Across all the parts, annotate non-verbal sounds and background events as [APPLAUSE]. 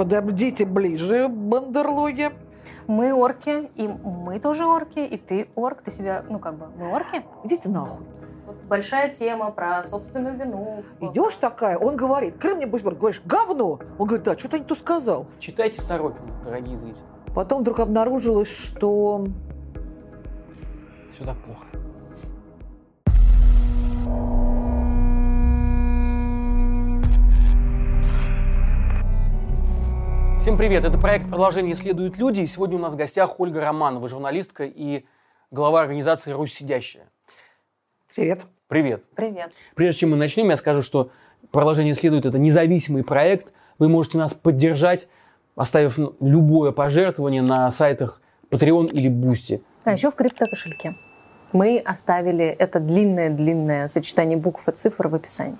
Подождите ближе, бандерлоги. Мы орки, и мы тоже орки, и ты орк. Ты себя, ну как бы, мы орки? Идите нахуй. Вот большая тема про собственную вину. Идешь такая, он говорит, Крым не Буйсберг, говоришь, говно. Он говорит, да, что-то не то сказал. Читайте Сорокина, дорогие зрители. Потом вдруг обнаружилось, что Все так плохо. Всем привет! Это проект «Продолжение следуют люди». И сегодня у нас в гостях Ольга Романова, журналистка и глава организации «Русь сидящая». привет. Привет! Привет. Прежде чем мы начнем, я скажу, что «Продолжение следует» — это независимый проект. Вы можете нас поддержать, оставив любое пожертвование на сайтах Patreon или Boosty. А еще в криптокошельке. Мы оставили это длинное-длинное сочетание букв и цифр в описании.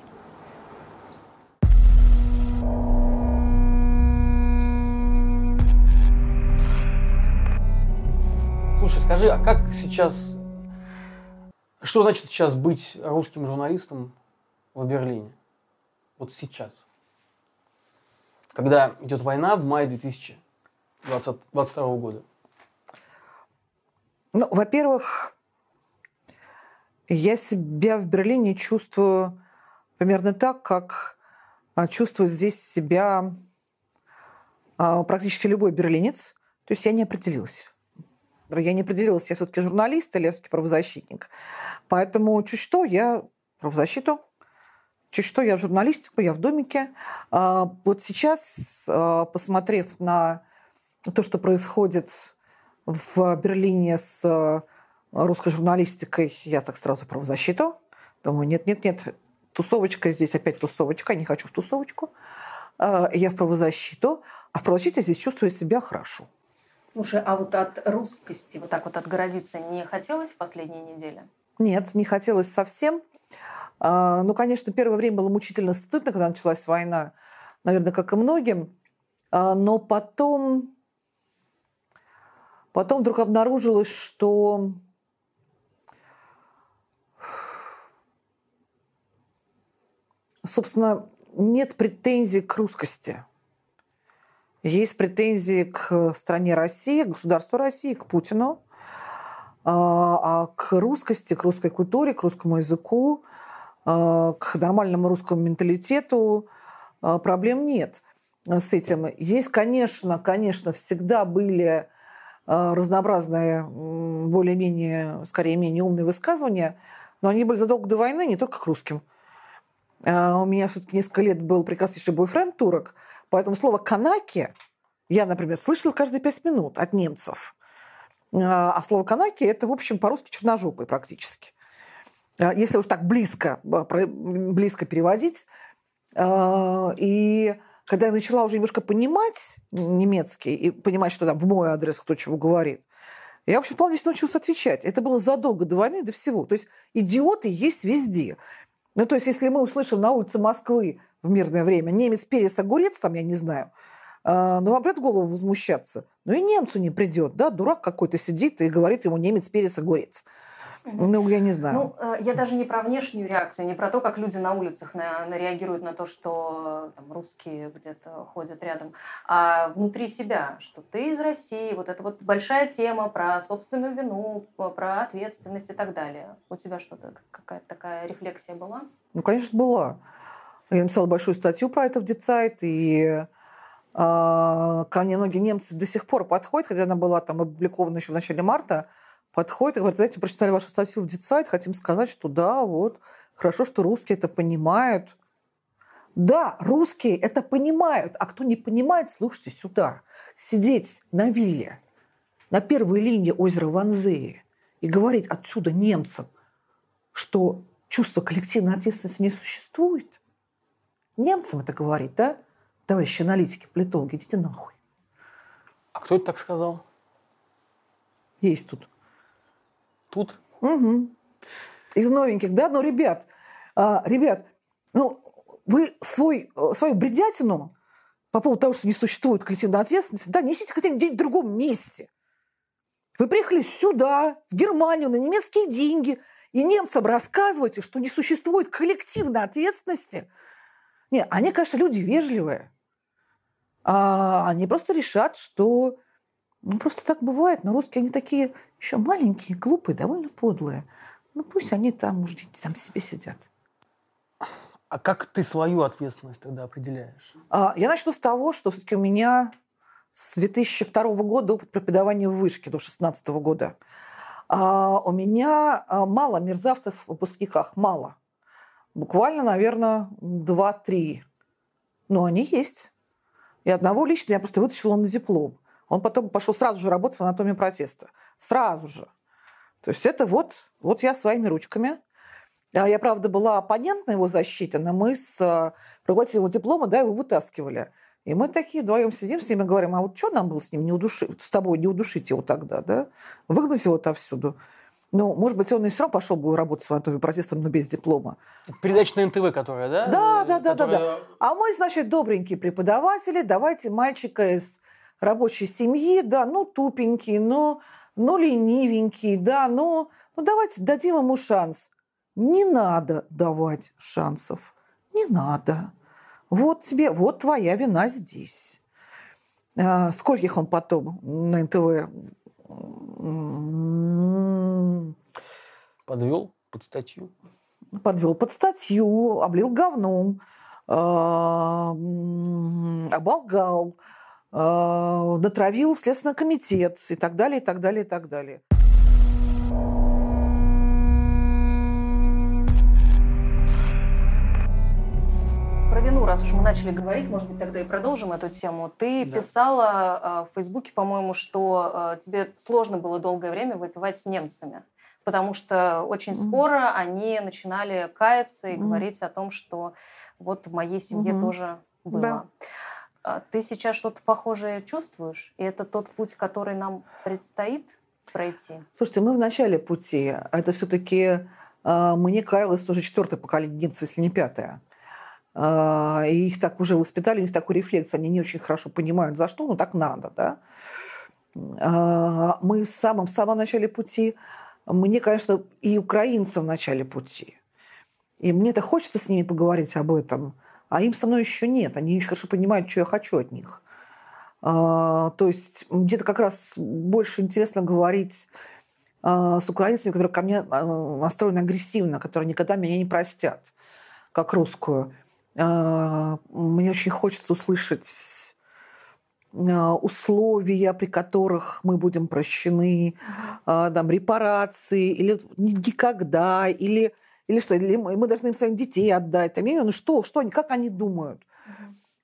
Слушай, скажи, а как сейчас... Что значит сейчас быть русским журналистом в Берлине? Вот сейчас. Когда идет война в мае 2022 года. Ну, во-первых, я себя в Берлине чувствую примерно так, как а, чувствует здесь себя а, практически любой берлинец. То есть я не определилась. Я не определилась, я все-таки журналист или я все-таки правозащитник. Поэтому чуть что я правозащиту, чуть что я журналистику, я в домике. А, Вот сейчас, а, посмотрев на то, что происходит в Берлине с а, русской журналистикой, я так сразу правозащиту. Думаю, нет-нет-нет, тусовочка здесь, опять тусовочка, не хочу в тусовочку. Я в правозащиту, а в правозащите здесь чувствую себя хорошо. Слушай, а вот от русскости вот так вот отгородиться не хотелось в последние недели? Нет, не хотелось совсем. А, Ну, конечно, первое время было мучительно стыдно, когда началась война, наверное, как и многим. А, Но потом, потом вдруг обнаружилось, что собственно, нет претензий к русскости. Есть претензии к стране России, к государству России, к Путину. А а к русскости, к русской культуре, к русскому языку, а, к нормальному русскому менталитету а, проблем нет с этим. Есть, конечно, конечно, всегда были разнообразные, более-менее, скорее менее умные высказывания, но они были задолго до войны не только к русским. У меня все-таки несколько лет был прекраснейший бойфренд турок, поэтому слово «канаки» я, например, слышала каждые пять минут от немцев. А а слово «канаки» – это, в общем, по-русски черножопый практически. А, Если уж так близко, а, близко переводить. И когда я начала уже немножко понимать немецкий и понимать, что там в мой адрес кто чего говорит, я, в общем, вполне научилась отвечать. Это было задолго до войны, до всего. То есть идиоты есть везде. Ну, то есть, если мы услышим на улице Москвы в мирное время немец, перец, огурец, там, я не знаю, а, ну, вам придет в голову возмущаться. Ну, и немцу не придет, да, дурак какой-то сидит и говорит ему немец, перец, огурец. Ну, я не знаю. Ну, э, я даже не про внешнюю реакцию, не про то, как люди на улицах на, на реагируют на то, что там, русские где-то ходят рядом, а внутри себя, что ты из России, вот это вот большая тема про собственную вину, про ответственность и так далее. У тебя что-то, какая-то такая рефлексия была? Ну, конечно, была. Я написала большую статью про это в Децайт, и а, ко мне многие немцы до сих пор подходят, хотя она была там опубликована еще в начале марта, подходят и говорят, знаете, прочитали вашу статью в Децайт, хотим сказать, что да, вот, хорошо, что русские это понимают. Да, русские это понимают, а кто не понимает, слушайте сюда. Сидеть на вилле, на первой линии озера Ванзеи и говорить отсюда немцам, что чувство коллективной ответственности не существует. Немцам это говорит, да? Товарищи аналитики, политологи, идите нахуй. А кто это так сказал? Есть тут. Тут? Угу. Из новеньких, да? Но, ребят, а, ребят, ну, вы свой, э, свою бредятину по поводу того, что не существует коллективной ответственности, да, несите хотя бы где-нибудь в другом месте. Вы приехали сюда, в Германию, на немецкие деньги, и немцам рассказываете, что не существует коллективной ответственности. Не, они, конечно, люди вежливые. А они просто решат, что ну, просто так бывает. Но русские, они такие еще маленькие, глупые, довольно подлые. Ну, пусть они там уже там себе сидят. А как ты свою ответственность тогда определяешь? А, я начну с того, что все-таки у меня с 2002 года опыт преподавания в вышке до 2016 года. А у меня а, мало мерзавцев в выпускниках, мало. Буквально, наверное, 2-3. Но они есть. И одного лично я просто вытащила на диплом. Он потом пошел сразу же работать в анатомии протеста. Сразу же. То есть это вот, вот я своими ручками. А я, правда, была оппонент на его защите, но мы с а, руководителем его диплома да, его вытаскивали. И мы такие вдвоем сидим с ним и говорим, а вот что нам было с ним не удушить, с тобой не удушить его тогда, да? Выгнать его отовсюду. Ну, может быть, он и все равно пошел бы работать с анатомией протестом, но без диплома. Передача на НТВ, которая, да? Да, да, да, которая... да, да. А мы, значит, добренькие преподаватели, давайте мальчика из рабочей семьи, да, ну, тупенький, ну, ну, ленивенький, да, ну, ну, давайте дадим ему шанс. Не надо давать шансов. Не надо. Вот тебе, вот твоя вина здесь. А, скольких он потом на НТВ подвел под статью? Подвел под статью, облил говном, а, оболгал, а, натравил Следственный комитет и так далее, и так далее, и так далее. Раз уж мы начали говорить, может быть, тогда и продолжим эту тему. Ты да. писала э, в Фейсбуке, по-моему, что э, тебе сложно было долгое время выпивать с немцами, потому что очень mm-hmm. скоро они начинали каяться и mm-hmm. говорить о том, что вот в моей семье mm-hmm. тоже было. Да. А ты сейчас что-то похожее чувствуешь? И это тот путь, который нам предстоит пройти? Слушайте, мы в начале пути. Это все-таки э, мне каялось уже четвертое поколение немцев, если не пятое. А, и их так уже воспитали, у них такой рефлекс, они не очень хорошо понимают, за что, но так надо, да. А, мы в самом, в самом начале пути, мне, конечно, и украинцам в начале пути. И мне-то хочется с ними поговорить об этом, а им со мной еще нет. Они очень хорошо понимают, что я хочу от них. А, то есть где-то как раз больше интересно говорить с украинцами, которые ко мне настроены агрессивно, которые никогда меня не простят, как русскую. А, мне очень хочется услышать а, условия, при которых мы будем прощены, а, там, репарации, или никогда, или, или что, или мы должны им своих детей отдать. Там, ну что, что они, как они думают.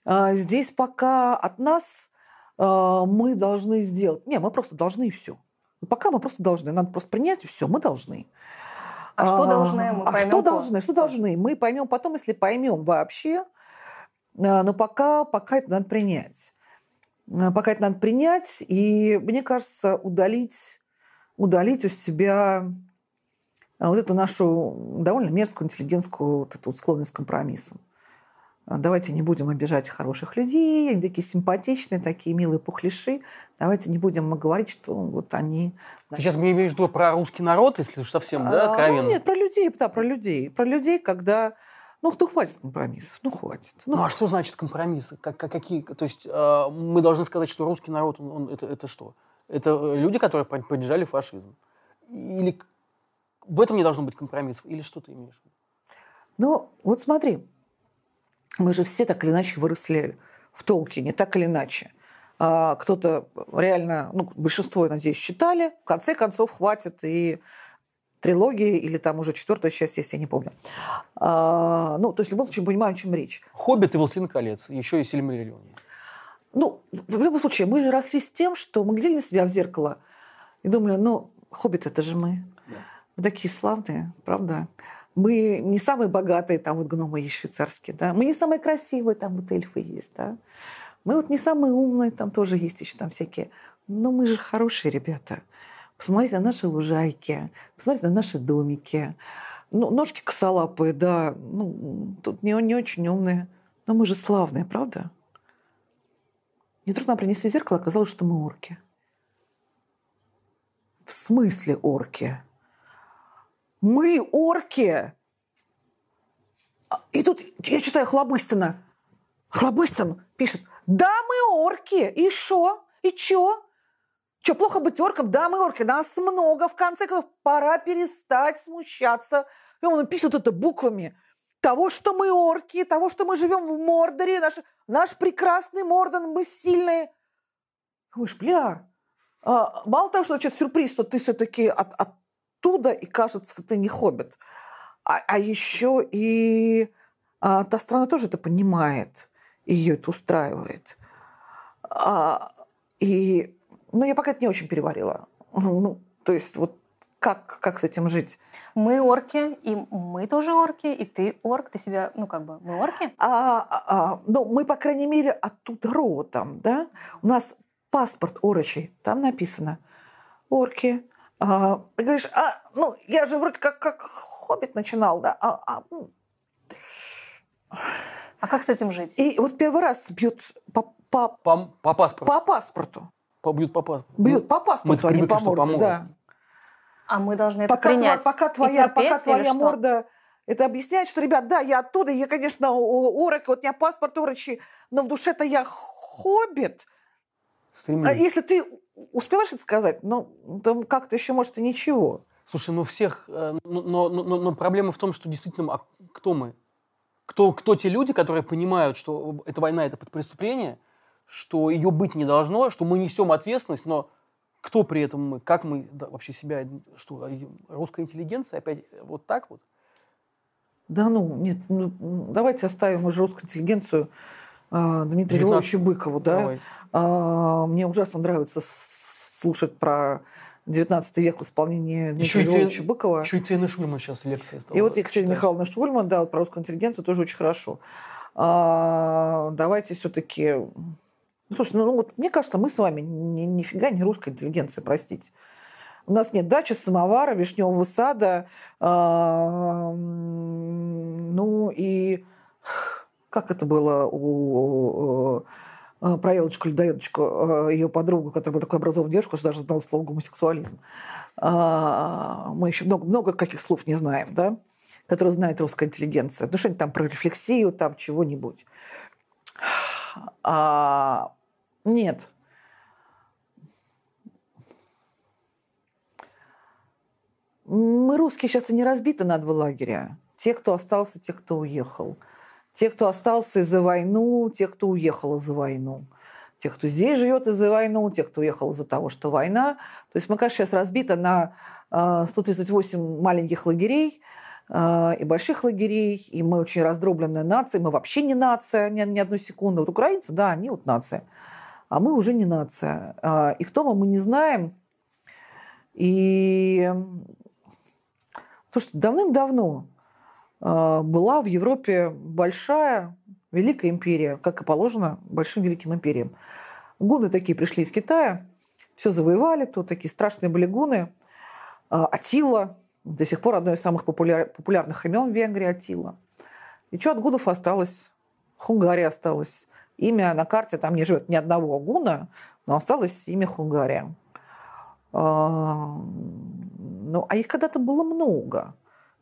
Здесь пока от нас мы должны сделать... Не, мы просто должны все. Пока мы просто должны. Надо просто принять все, мы должны. А, а что должны, мы а что должны, что должны? Мы поймем потом, если поймем вообще. А, но пока, пока это надо принять. А, пока это надо принять, и мне кажется, удалить, удалить у себя вот эту нашу довольно мерзкую интеллигентскую вот эту склонность к компромиссам. Давайте не будем обижать хороших людей, они такие симпатичные, такие милые пухлиши. Давайте не будем говорить, что вот они... Ты сейчас мне имеешь в виду про русский народ, если уж совсем, да, а, откровенно? Ну, нет, про людей, да, про людей. Про людей, когда... Ну, ну хватит компромиссов, ну хватит. Ну, ну а что значит компромиссы? Как, как, какие? То есть э, мы должны сказать, что русский народ, он, он, это, это что? Это люди, которые поддержали фашизм? Или в этом не должно быть компромиссов? Или что ты имеешь в виду? Ну, вот смотри, мы же все так или иначе выросли в Толкине, так или иначе. А, кто-то реально, ну, большинство, я надеюсь, читали. В конце концов, хватит и трилогии, или там уже четвертая часть, если я не помню. А, ну, то есть в любом случае понимаем, о чем речь. «Хоббит» и «Властелин колец», еще и «Сильмариллион». Ну, в любом случае, мы же росли с тем, что мы глядели на себя в зеркало и думали, ну, «Хоббит» — это же мы. Да. Мы такие славные, правда? Мы не самые богатые, там вот гномы есть швейцарские, да. Мы не самые красивые, там вот эльфы есть, да. Мы вот не самые умные, там тоже есть еще там всякие. Но мы же хорошие ребята. Посмотрите на наши лужайки, посмотрите на наши домики. Ну, ножки косолапые, да, ну, тут не, не очень умные. Но мы же славные, правда? И вдруг нам принесли зеркало, оказалось, что мы орки. В смысле орки? Мы орки. И тут я читаю Хлобыстина. Хлобыстин пишет, Да, мы орки. И шо? И чё? Чё, плохо быть орком? Да, мы орки. Нас много. В конце концов, пора перестать смущаться. И он пишет это буквами. Того, что мы орки, того, что мы живем в Мордоре, наш, наш прекрасный Мордон, мы сильные. Думаешь, бля, а, мало того, что значит, сюрприз, что ты все-таки от, оттуда, и кажется, ты не хоббит, а, а еще и а, та страна тоже это понимает, и ее это устраивает. А, и, ну, я пока это не очень переварила. Ну, то есть вот как, как с этим жить? Мы орки, и мы тоже орки, и ты орк, ты себя, ну как бы, мы орки? А, а, а ну, мы, по крайней мере, оттуда родом, да? У нас паспорт орочий, там написано орки. А, ты говоришь, а, ну, я же вроде как, как хоббит начинал, да? А, а, ну. а как с этим жить? И вот первый раз бьют по, по, по, по паспорту. По паспорту. Побьют по паспорту. Бьют по паспорту, а не по морде, да. А мы должны это пока принять тва, пока твоя, пока твоя морда это объясняет, что, ребят, да, я оттуда, я, конечно, орок, вот у меня паспорт орочий, но в душе-то я хоббит. А если ты успеваешь это сказать, ну, там как-то еще, может, и ничего. Слушай, ну всех, э, но, но, но, но проблема в том, что действительно, а кто мы? Кто, кто те люди, которые понимают, что эта война – это преступление, что ее быть не должно, что мы несем ответственность, но кто при этом мы, как мы да, вообще себя, что русская интеллигенция опять вот так вот? Да ну, нет, ну, давайте оставим уже русскую интеллигенцию а, Дмитрию Львовичу Быкову. Да? А, мне ужасно нравится слушать про 19 век в исполнении Дмитрия Львовича Быкова. Еще и Екатерина Шульман сейчас лекции стала И вот Екатерина читать. Михайловна Шульман, да, про русскую интеллигенцию тоже очень хорошо. А, давайте все-таки Слушай, ну вот мне кажется, мы с вами ни, нифига не русская интеллигенция, простите. У нас нет дачи, самовара, вишневого сада. Э, ну и как это было у, у про Елочку Людоедочку, ее подругу, которая была такой образованной девушкой, что даже знала слово гомосексуализм. А, мы еще много, много каких слов не знаем, да, которые знает русская интеллигенция. Ну, что-нибудь там про рефлексию, там чего-нибудь. А, нет. Мы, русские, сейчас и не разбиты на два лагеря. Те, кто остался, те, кто уехал. Те, кто остался из-за войну, те, кто уехал из-за войну. Те, кто здесь живет из-за войну, те, кто уехал из-за того, что война. То есть конечно, сейчас разбиты на 138 а, маленьких лагерей а, и больших лагерей, и мы очень раздробленная нация, мы вообще не нация ни, ни одну секунду. Вот украинцы, да, они вот нация а мы уже не нация. А, и кто мы, мы не знаем. И то, что давным-давно была в Европе большая, великая империя, как и положено большим великим империям. Гуны такие пришли из Китая, все завоевали, тут такие страшные были гуны. А, Атила, до сих пор одно из самых популяр, популярных имен в Венгрии Атила. И что от гунов осталось? Хунгария осталась. Имя на карте, там не живет ни одного гуна, но осталось имя Хунгария. А, ну, а их когда-то было много.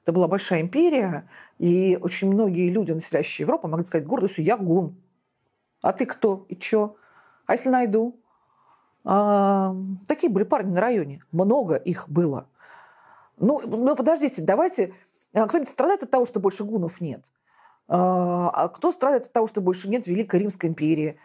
Это была большая империя, и очень многие люди, населяющие Европу, могли сказать гордостью, я гун. А ты кто? И чё? А если найду? А, такие были парни на районе. Много их было. Ну, ну подождите, давайте... А кто-нибудь страдает от того, что больше гунов нет? А, а кто страдает от того, что больше нет Великой Римской империи?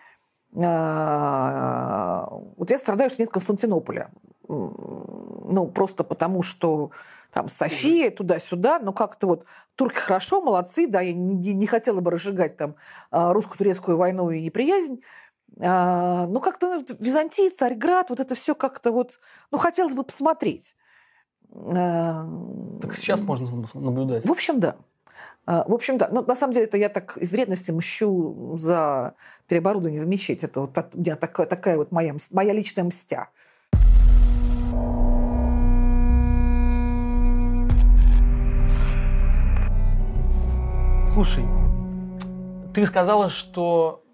А, вот я страдаю, что нет Константинополя. Ну, просто потому, что там София, туда-сюда, но как-то вот турки хорошо, молодцы, да, я не, не хотела бы разжигать там а, русско-турецкую войну и неприязнь, ну, как-то ну, Византия, Царьград, вот это все как-то вот, ну, хотелось бы посмотреть. Так сейчас можно наблюдать. В общем, да. А, в общем, да. Но на самом деле это я так из вредности мщу за переоборудование в мечеть. Это вот у меня такая, такая вот моя, моя личная мстя. Слушай, ты сказала, что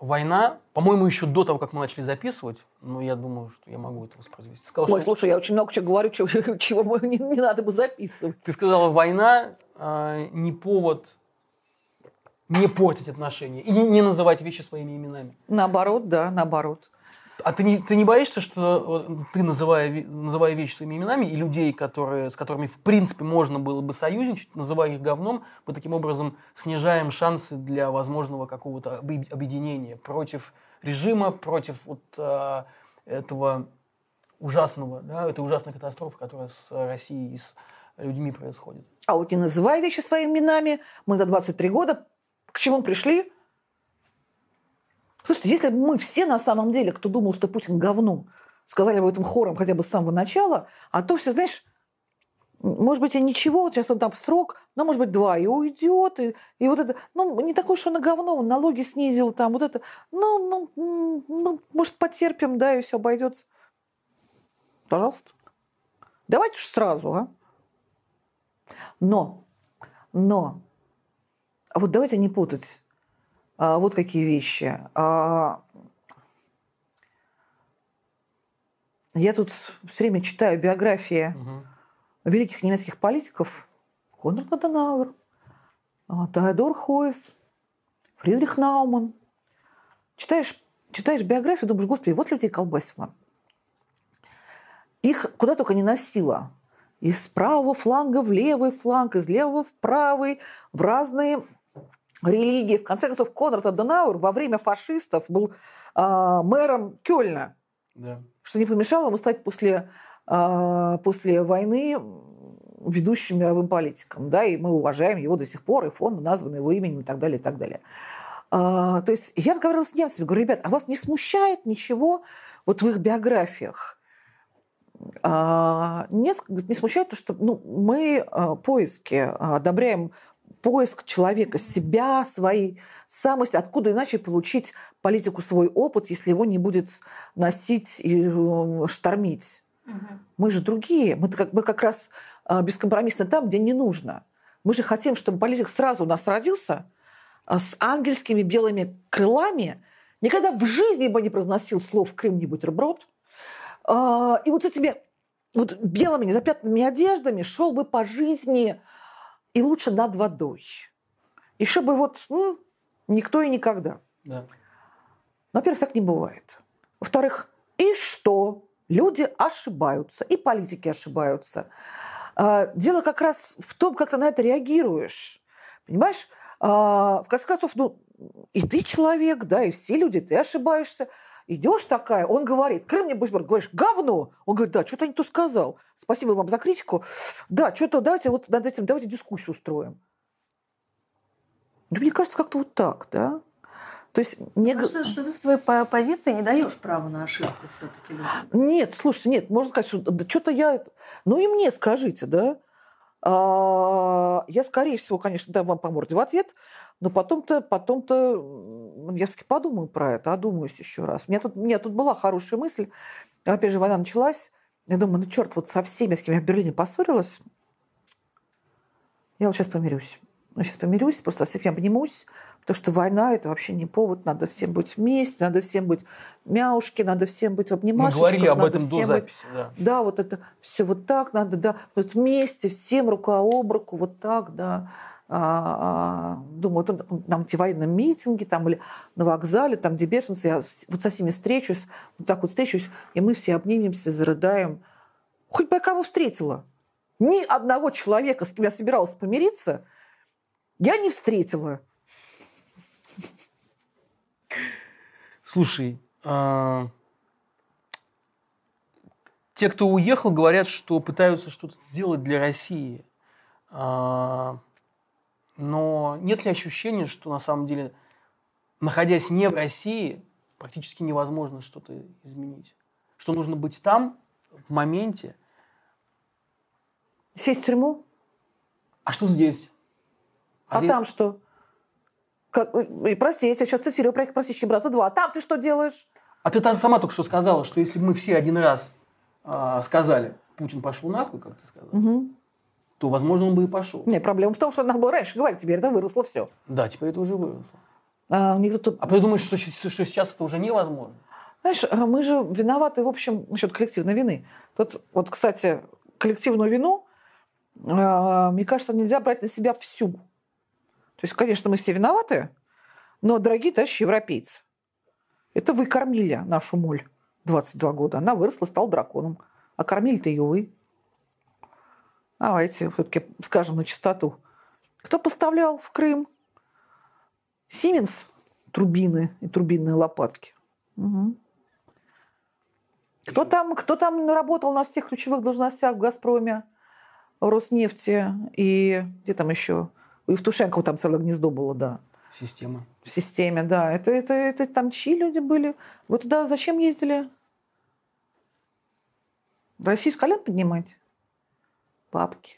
война, по-моему, еще до того, как мы начали записывать, но я думаю, что я могу это воспроизвести. Сказала, Ой, что... слушай, я очень много чего говорю, чего, [LAUGHS] чего не, не надо бы записывать. Ты сказала, война э, не повод не портить отношения и не, не называть вещи своими именами. Наоборот, да, наоборот. А ты не, ты не боишься, что ты, называя, называя вещи своими именами, и людей, которые, с которыми, в принципе, можно было бы союзничать, называя их говном, мы таким образом снижаем шансы для возможного какого-то объединения против режима, против вот, э, этого ужасного, да, этой ужасной катастрофы, которая с Россией и с людьми происходит. А вот не называя вещи своими именами, мы за 23 года к чему пришли? Слушайте, если бы мы все на самом деле, кто думал, что Путин говно, сказали бы этом хором хотя бы с самого начала, а то все, знаешь, может быть, и ничего, вот сейчас он там срок, но, может быть, два, и уйдет, и, и вот это, ну, не такой, что на говно, он налоги снизил, там, вот это, ну, ну, ну, может, потерпим, да, и все обойдется. Пожалуйста. Давайте уж сразу, а. Но, но, вот давайте не путать а, вот какие вещи. А, я тут все время читаю биографии угу. великих немецких политиков. Конрад Аденауэр, а, Теодор Хойс, Фридрих Науман. Читаешь, читаешь биографию, думаешь, господи, вот людей колбасило. Их куда только не носило. Из правого фланга в левый фланг, из левого в правый, в разные религии. В конце концов, Конрад Аденауэр во время фашистов был э, мэром Кёльна, да. что не помешало ему стать после, э, после войны ведущим мировым политиком. Да, и мы уважаем его до сих пор, и фонд назван его именем и так далее, и так далее. А, то есть я разговаривала с немцами, говорю, ребят, а вас не смущает ничего вот в их биографиях? А, нет, не смущает то, что ну, мы а, поиски одобряем поиск человека, себя, своей самости, откуда иначе получить политику свой опыт, если его не будет носить и э, штормить. Угу. Мы же другие, мы как, мы как раз э, бескомпромиссно там, где не нужно. Мы же хотим, чтобы политик сразу у нас родился э, с ангельскими белыми крылами, никогда в жизни бы не произносил слов «Крым не бутерброд», и вот с этими вот белыми незапятнанными одеждами шел бы по жизни и лучше над водой. И чтобы вот ну, никто и никогда. Да. Во-первых, так не бывает. Во-вторых, и что? Люди ошибаются, и политики ошибаются. А, дело как раз в том, как ты на это реагируешь. Понимаешь? А, в конце концов, ну, и ты человек, да, и все люди, ты ошибаешься. Идешь такая, он говорит, Крым мне Буйсберг, говоришь, говно. Он говорит, да, что-то не то сказал. Спасибо вам за критику. Да, что-то давайте вот над этим, давайте дискуссию устроим. Ну, мне кажется, как-то вот так, да? То есть не... Кажется, что ты в своей позиции не даешь права на ошибку все-таки Нет, слушайте, нет, можно сказать, что да что-то я... Ну и мне скажите, да? А, я, скорее всего, конечно, дам вам по морде в ответ, но потом-то, потом-то я все-таки подумаю про это, одумаюсь еще раз. У меня тут, у меня тут была хорошая мысль. Опять же, война началась. Я думаю, ну черт, вот со всеми, с кем я в Берлине поссорилась, я вот сейчас помирюсь. Ну, сейчас помирюсь, просто со всеми обнимусь, потому что война – это вообще не повод. Надо всем быть вместе, надо всем быть мяушки, надо всем быть в обнимашечках. Мы говорили об этом до записи, быть, да. Да, вот это все вот так надо, да. Вот вместе, всем рука об руку, вот так, да. А, а, думаю, вот нам эти военные митинги там, или на вокзале, там, где бешенцы, я вот со всеми встречусь, вот так вот встречусь, и мы все обнимемся, зарыдаем. Хоть бы я кого встретила. Ни одного человека, с кем я собиралась помириться, я не встретила. Слушай, а... те, кто уехал, говорят, что пытаются что-то сделать для России. А но нет ли ощущения, что на самом деле, находясь не в России, практически невозможно что-то изменить? Что нужно быть там, в моменте? Сесть в тюрьму? А что здесь? А, а там что? Как, и, прости, я тебя сейчас цитирую проект «Простички брата 2». А там ты что делаешь? А ты сама только что сказала, что если бы мы все один раз э, сказали, Путин пошел нахуй, как ты сказала, угу то, возможно, он бы и пошел. Нет, проблема в том, что надо было раньше говорить, теперь это выросло все. Да, теперь это уже выросло. А, никто... а ты думаешь, что, что сейчас это уже невозможно? Знаешь, а мы же виноваты, в общем, насчет коллективной вины. Тут, вот, кстати, коллективную вину, а, мне кажется, нельзя брать на себя всю. То есть, конечно, мы все виноваты, но, дорогие товарищи европейцы, это вы кормили нашу моль 22 года. Она выросла, стала драконом. А кормили-то ее вы. Давайте все-таки скажем на чистоту. Кто поставлял в Крым? Сименс турбины и турбинные лопатки. Угу. Кто там, кто там работал на всех ключевых должностях в «Газпроме», в «Роснефти» и где там еще? У Евтушенкова там целое гнездо было, да. Система. В системе, да. Это, это, это там чьи люди были? Вы туда зачем ездили? Россию с колен поднимать? Бабки.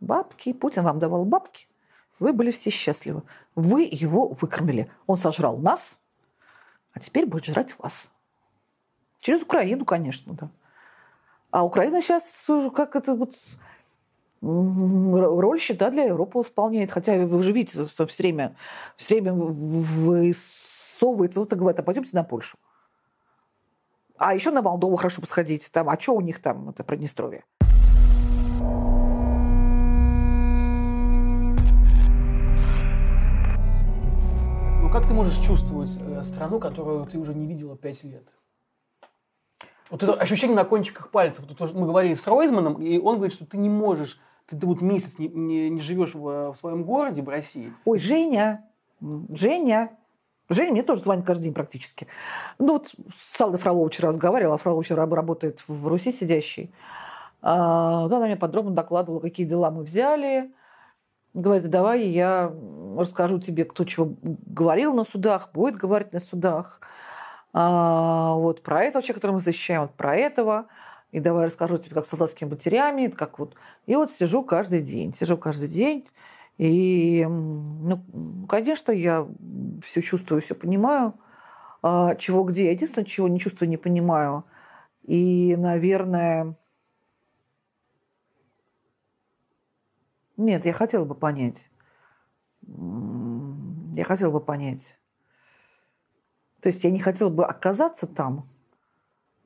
Бабки. Путин вам давал бабки. Вы были все счастливы. Вы его выкормили. Он сожрал нас, а теперь будет жрать вас. Через Украину, конечно, да. А Украина сейчас как это вот роль щита для Европы исполняет. Хотя вы же видите, что все время, все время высовывается, вот и говорит, а пойдемте на Польшу. А еще на Молдову хорошо бы сходить. Там, а что у них там, это Приднестровье? Как ты можешь чувствовать э, страну, которую ты уже не видела пять лет? Вот это ощущение на кончиках пальцев. Вот мы говорили с Ройзманом, и он говорит, что ты не можешь, ты, ты вот месяц не, не, не живешь в, в своем городе, в России. Ой, Женя, Женя, Женя мне тоже звонит каждый день практически. Ну вот с Аллой Фроловой вчера разговаривала, а Фролова вчера работает в Руси сидящей. А, она мне подробно докладывала, какие дела мы взяли. Говорит, давай я расскажу тебе, кто чего говорил на судах, будет говорить на судах. А, вот про этого человека, которого мы защищаем, вот про этого. И давай расскажу тебе, как с солдатскими матерями, как вот. И вот сижу каждый день, сижу каждый день и, ну, конечно, я все чувствую, все понимаю, а, чего где. Единственное, чего не чувствую, не понимаю. И, наверное, нет, я хотела бы понять. Я хотела бы понять. То есть я не хотела бы оказаться там,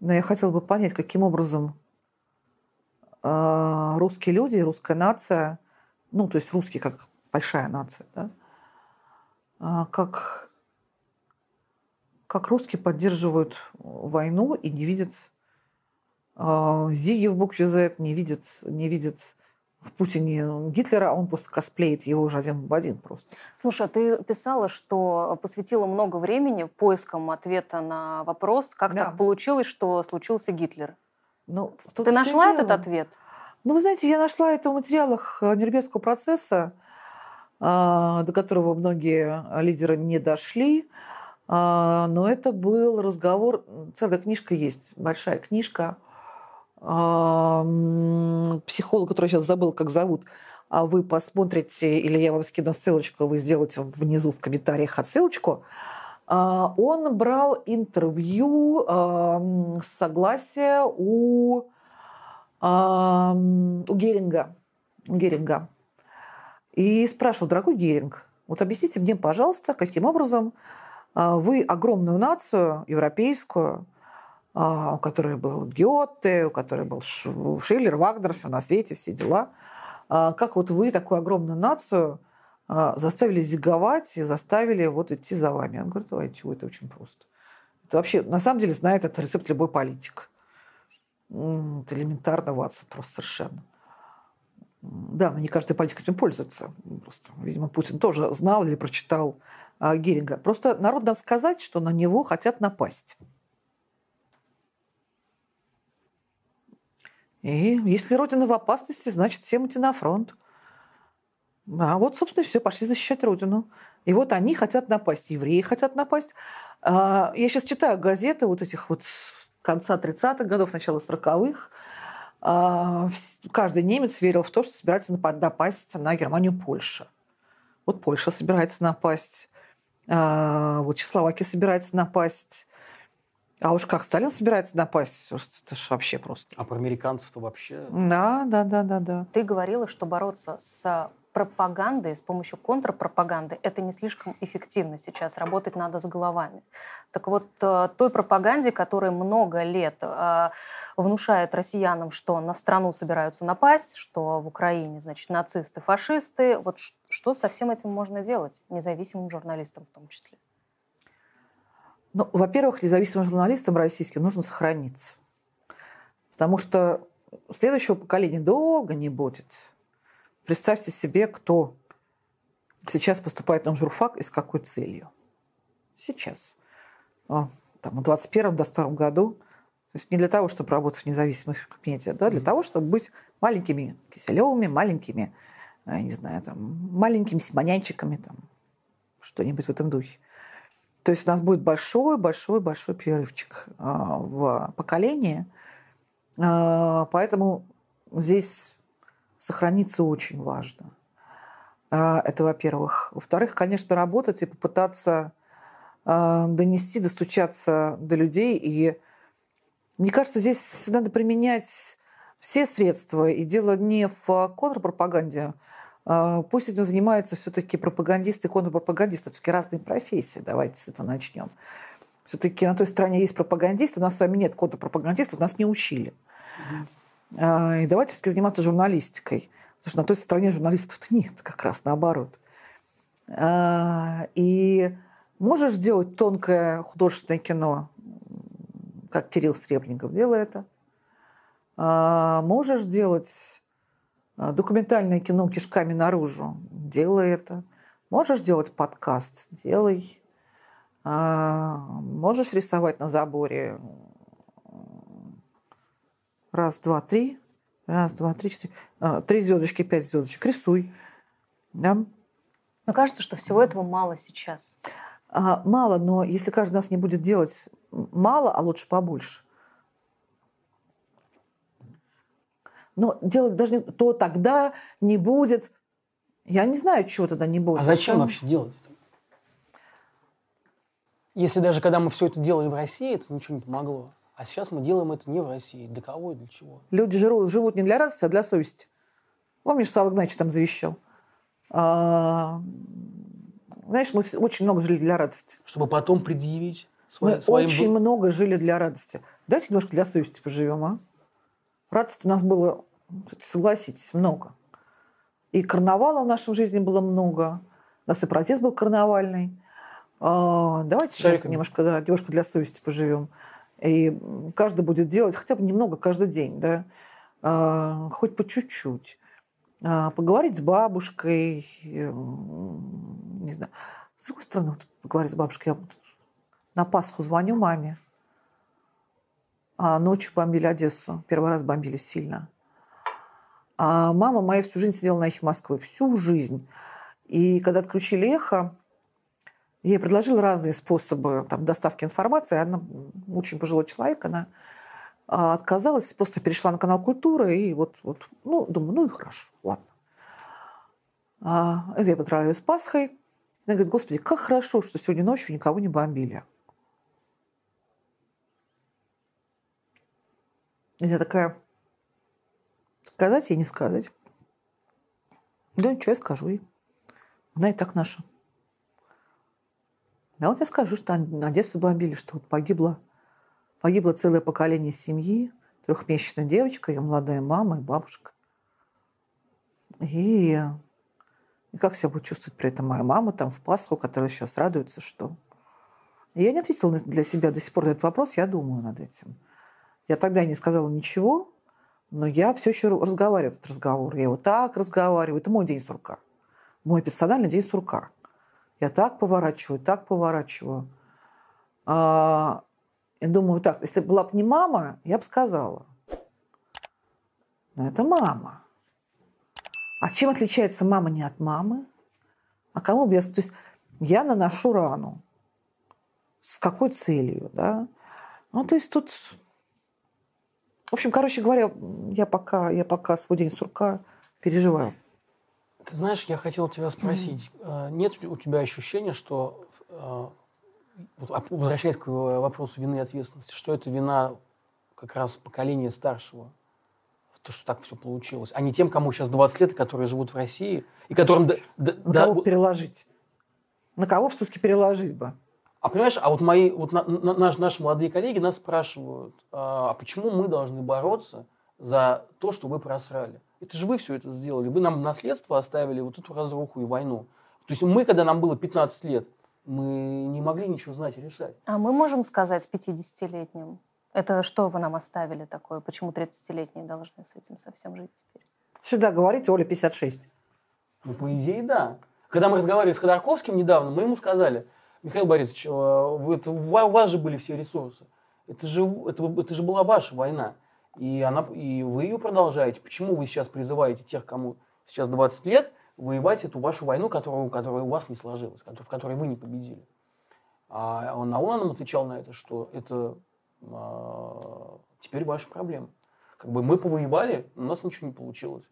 но я хотела бы понять, каким образом а, русские люди, русская нация – ну, то есть русские как большая нация, да, а как, как русские поддерживают войну и не видят э, Зиги в букве Z, не видят, не видят в Путине Гитлера, он просто косплеит его уже один в один просто. Слушай, а ты писала, что посвятила много времени поискам ответа на вопрос, как да. так получилось, что случился Гитлер. Ну, ты нашла этот ответ? Ну, вы знаете, я нашла это в материалах Нюрнбергского процесса, а, до которого многие лидеры не дошли. А, но это был разговор, целая книжка есть, большая книжка. А, психолог, который сейчас забыл, как зовут, а вы посмотрите, или я вам скину ссылочку, вы сделаете внизу в комментариях отсылочку. Он брал интервью согласия у у Геринга. У Геринга. И спрашивал, дорогой Геринг, вот объясните мне, пожалуйста, каким образом а, вы огромную нацию европейскую, а, у которой был Гёте, у которой был Шиллер, Вагнер, все на свете, все дела, а, как вот вы такую огромную нацию заставили зиговать и заставили вот идти за вами? Он говорит, давайте, это очень просто. Это вообще, на самом деле, знает это рецепт любой политик. Это элементарно, Ватсон, просто совершенно. Да, но не каждый политик этим пользуется. Просто, видимо, Путин тоже знал или прочитал а, Геринга. Просто народ надо сказать, что на него хотят напасть. И если Родина в опасности, значит, всем идти на фронт. А вот, собственно, все, пошли защищать Родину. И вот они хотят напасть, евреи хотят напасть. А, я сейчас читаю газеты вот этих вот конца 30-х годов, начала 40-х, а, каждый немец верил в то, что собирается напасть на Германию Польша. Вот Польша собирается напасть, а, вот Чехословакия собирается напасть. А уж как Сталин собирается напасть, это же вообще просто. А про американцев-то вообще? Да, да, да, да, да. Ты говорила, что бороться с пропагандой, с помощью контрпропаганды, это не слишком эффективно сейчас. Работать надо с головами. Так вот, э, той пропаганде, которая много лет э, внушает россиянам, что на страну собираются напасть, что в Украине, значит, нацисты, фашисты, вот что со всем этим можно делать, независимым журналистам в том числе? Ну, во-первых, независимым журналистам российским нужно сохраниться. Потому что следующего поколения долго не будет. Представьте себе, кто сейчас поступает на журфак и с какой целью. Сейчас. А, там, в 21-22 году. То есть не для того, чтобы работать в независимых медиа, да, для mm-hmm. того, чтобы быть маленькими Киселевыми, маленькими, я э, не знаю, там, маленькими Симонянчиками, там, что-нибудь в этом духе. То есть у нас будет большой-большой-большой перерывчик а, в поколении. А, поэтому здесь сохраниться очень важно. А, это, во-первых. Во-вторых, конечно, работать и попытаться донести, достучаться до людей. И мне кажется, здесь надо применять все средства. И дело не в контрпропаганде, пусть этим занимаются все-таки пропагандисты и контрпропагандисты. Все-таки разные профессии. Давайте с этого начнем. Все-таки на той стороне есть пропагандисты, у нас с вами нет контрпропагандистов, нас не учили. Mm-hmm. И давайте все-таки заниматься журналистикой. Потому что на той стороне журналистов нет, как раз наоборот. А, и можешь сделать тонкое художественное кино, как Кирилл Сребников делает это. Можешь делать а, документальное кино кишками наружу, делай это. Можешь делать подкаст, делай. А, можешь рисовать на заборе. Раз, два, три. Раз, два, три, четыре. А, три звездочки, пять звездочек. Рисуй. Да? Но кажется, что всего этого мало сейчас. Мало, но если каждый нас не будет делать мало, а лучше побольше, Но делать даже то тогда не будет. Я не знаю, чего тогда не будет. А зачем Там... вообще делать это? Если даже когда мы все это делали в России, это ничего не помогло. А сейчас мы делаем это не в России. Для кого и для чего? Люди живут, живут не для радости, а для совести. Помнишь, Савва Игнатьевич там завещал? А, знаешь, мы очень много жили для радости. Чтобы потом предъявить свои, Мы своим... очень много жили для радости. Давайте немножко для совести поживем, а? Радости у нас было согласитесь, много. И карнавала в нашей жизни было много. У нас и протест был карнавальный. А, давайте сейчас Шариками. немножко, да, девушка для совести поживем. И каждый будет делать хотя бы немного каждый день, да, а, хоть по чуть-чуть. А, поговорить с бабушкой, не знаю. С другой стороны, вот поговорить с бабушкой, я на Пасху звоню маме. А ночью бомбили Одессу. Первый раз бомбили сильно. А мама моя всю жизнь сидела на эхе Москвы. Всю жизнь. И когда отключили эхо, я ей предложила разные способы там, доставки информации. Она очень пожилой человек, она а, отказалась, просто перешла на канал культуры. И вот, вот ну, думаю, ну и хорошо, ладно. А, это я поздравляю с Пасхой. Она говорит, господи, как хорошо, что сегодня ночью никого не бомбили. И я такая, Сказать и не сказать. Да, что я скажу ей. Она и так наша. Да вот я скажу, что Одессу бомбили, что вот погибло, погибло целое поколение семьи, трехмесячная девочка, ее молодая мама и бабушка. И, и как себя будет чувствовать при этом моя мама там в Пасху, которая сейчас радуется, что... я не ответила для себя до сих пор на этот вопрос, я думаю над этим. Я тогда не сказала ничего, но я все еще разговариваю этот разговор. Я вот так разговариваю. Это мой день сурка. Мой персональный день сурка. Я так поворачиваю, так поворачиваю. А, я думаю, так, если была бы не мама, я бы сказала. Но это мама. А чем отличается мама не от мамы? А кому бы я... То есть я наношу рану. С какой целью, да? Ну, то есть тут в общем, короче говоря, я пока, я пока свой день сурка переживаю. Ты знаешь, я хотел тебя спросить, mm-hmm. нет у тебя ощущения, что, а, возвращаясь к вопросу вины и ответственности, что это вина как раз поколения старшего, то, что так все получилось, а не тем, кому сейчас 20 лет, которые живут в России, и которым... На да, кого переложить? На кого все-таки переложить бы? А понимаешь, а вот мои, вот на, на, наши, наши молодые коллеги нас спрашивают, а, а почему мы должны бороться за то, что вы просрали? Это же вы все это сделали. Вы нам в наследство оставили вот эту разруху и войну. То есть мы, когда нам было 15 лет, мы не могли ничего знать и решать. А мы можем сказать 50-летним, это что вы нам оставили такое? Почему 30-летние должны с этим совсем жить теперь? Сюда говорите, Оля 56. Ну, по идее, да. Когда мы разговаривали с Ходорковским недавно, мы ему сказали, Михаил Борисович, э, вы, у вас же были все ресурсы. Это же, это, это же была ваша война. И, она, и вы ее продолжаете. Почему вы сейчас призываете тех, кому сейчас 20 лет, воевать эту вашу войну, которую, которая у вас не сложилась, в которой вы не победили? А он, а он нам отвечал на это, что это а, теперь ваша проблема. Как бы мы повоевали, у нас ничего не получилось.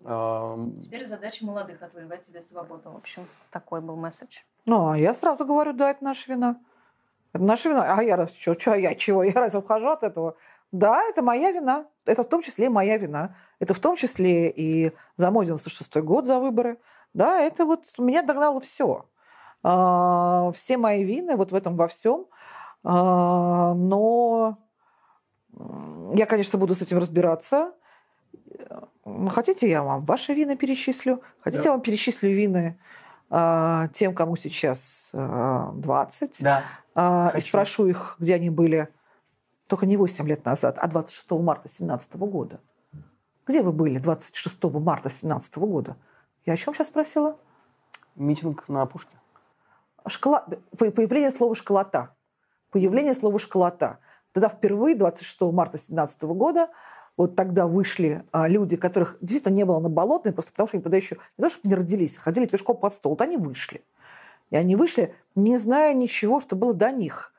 Теперь задача молодых отвоевать себе свободу. В общем, такой был месседж. Ну, а я сразу говорю, да, это наша вина. Это наша вина. А я раз что, что я чего? Я раз ухожу от этого. Да, это моя вина. Это в том числе моя вина. Это в том числе и за мой 96 год, за выборы. Да, это вот меня догнало все. А, все мои вины вот в этом во всем. А, но я, конечно, буду с этим разбираться. Хотите, я вам ваши вины перечислю? Хотите, да. я вам перечислю вины а, тем, кому сейчас 20? Да. И спрошу их, где они были только не 8 лет назад, а 26 марта 2017 года. Где вы были 26 марта 2017 года? Я о чем сейчас спросила? Митинг на опушке. Школа... Появление слова «школота». Появление слова «школота». Тогда впервые, 26 марта 2017 года, вот тогда вышли а, люди, которых действительно не было на Болотной, просто потому что они тогда еще не то, чтобы не родились, а ходили пешком под стол. Вот они вышли. И они вышли, не зная ничего, что было до них –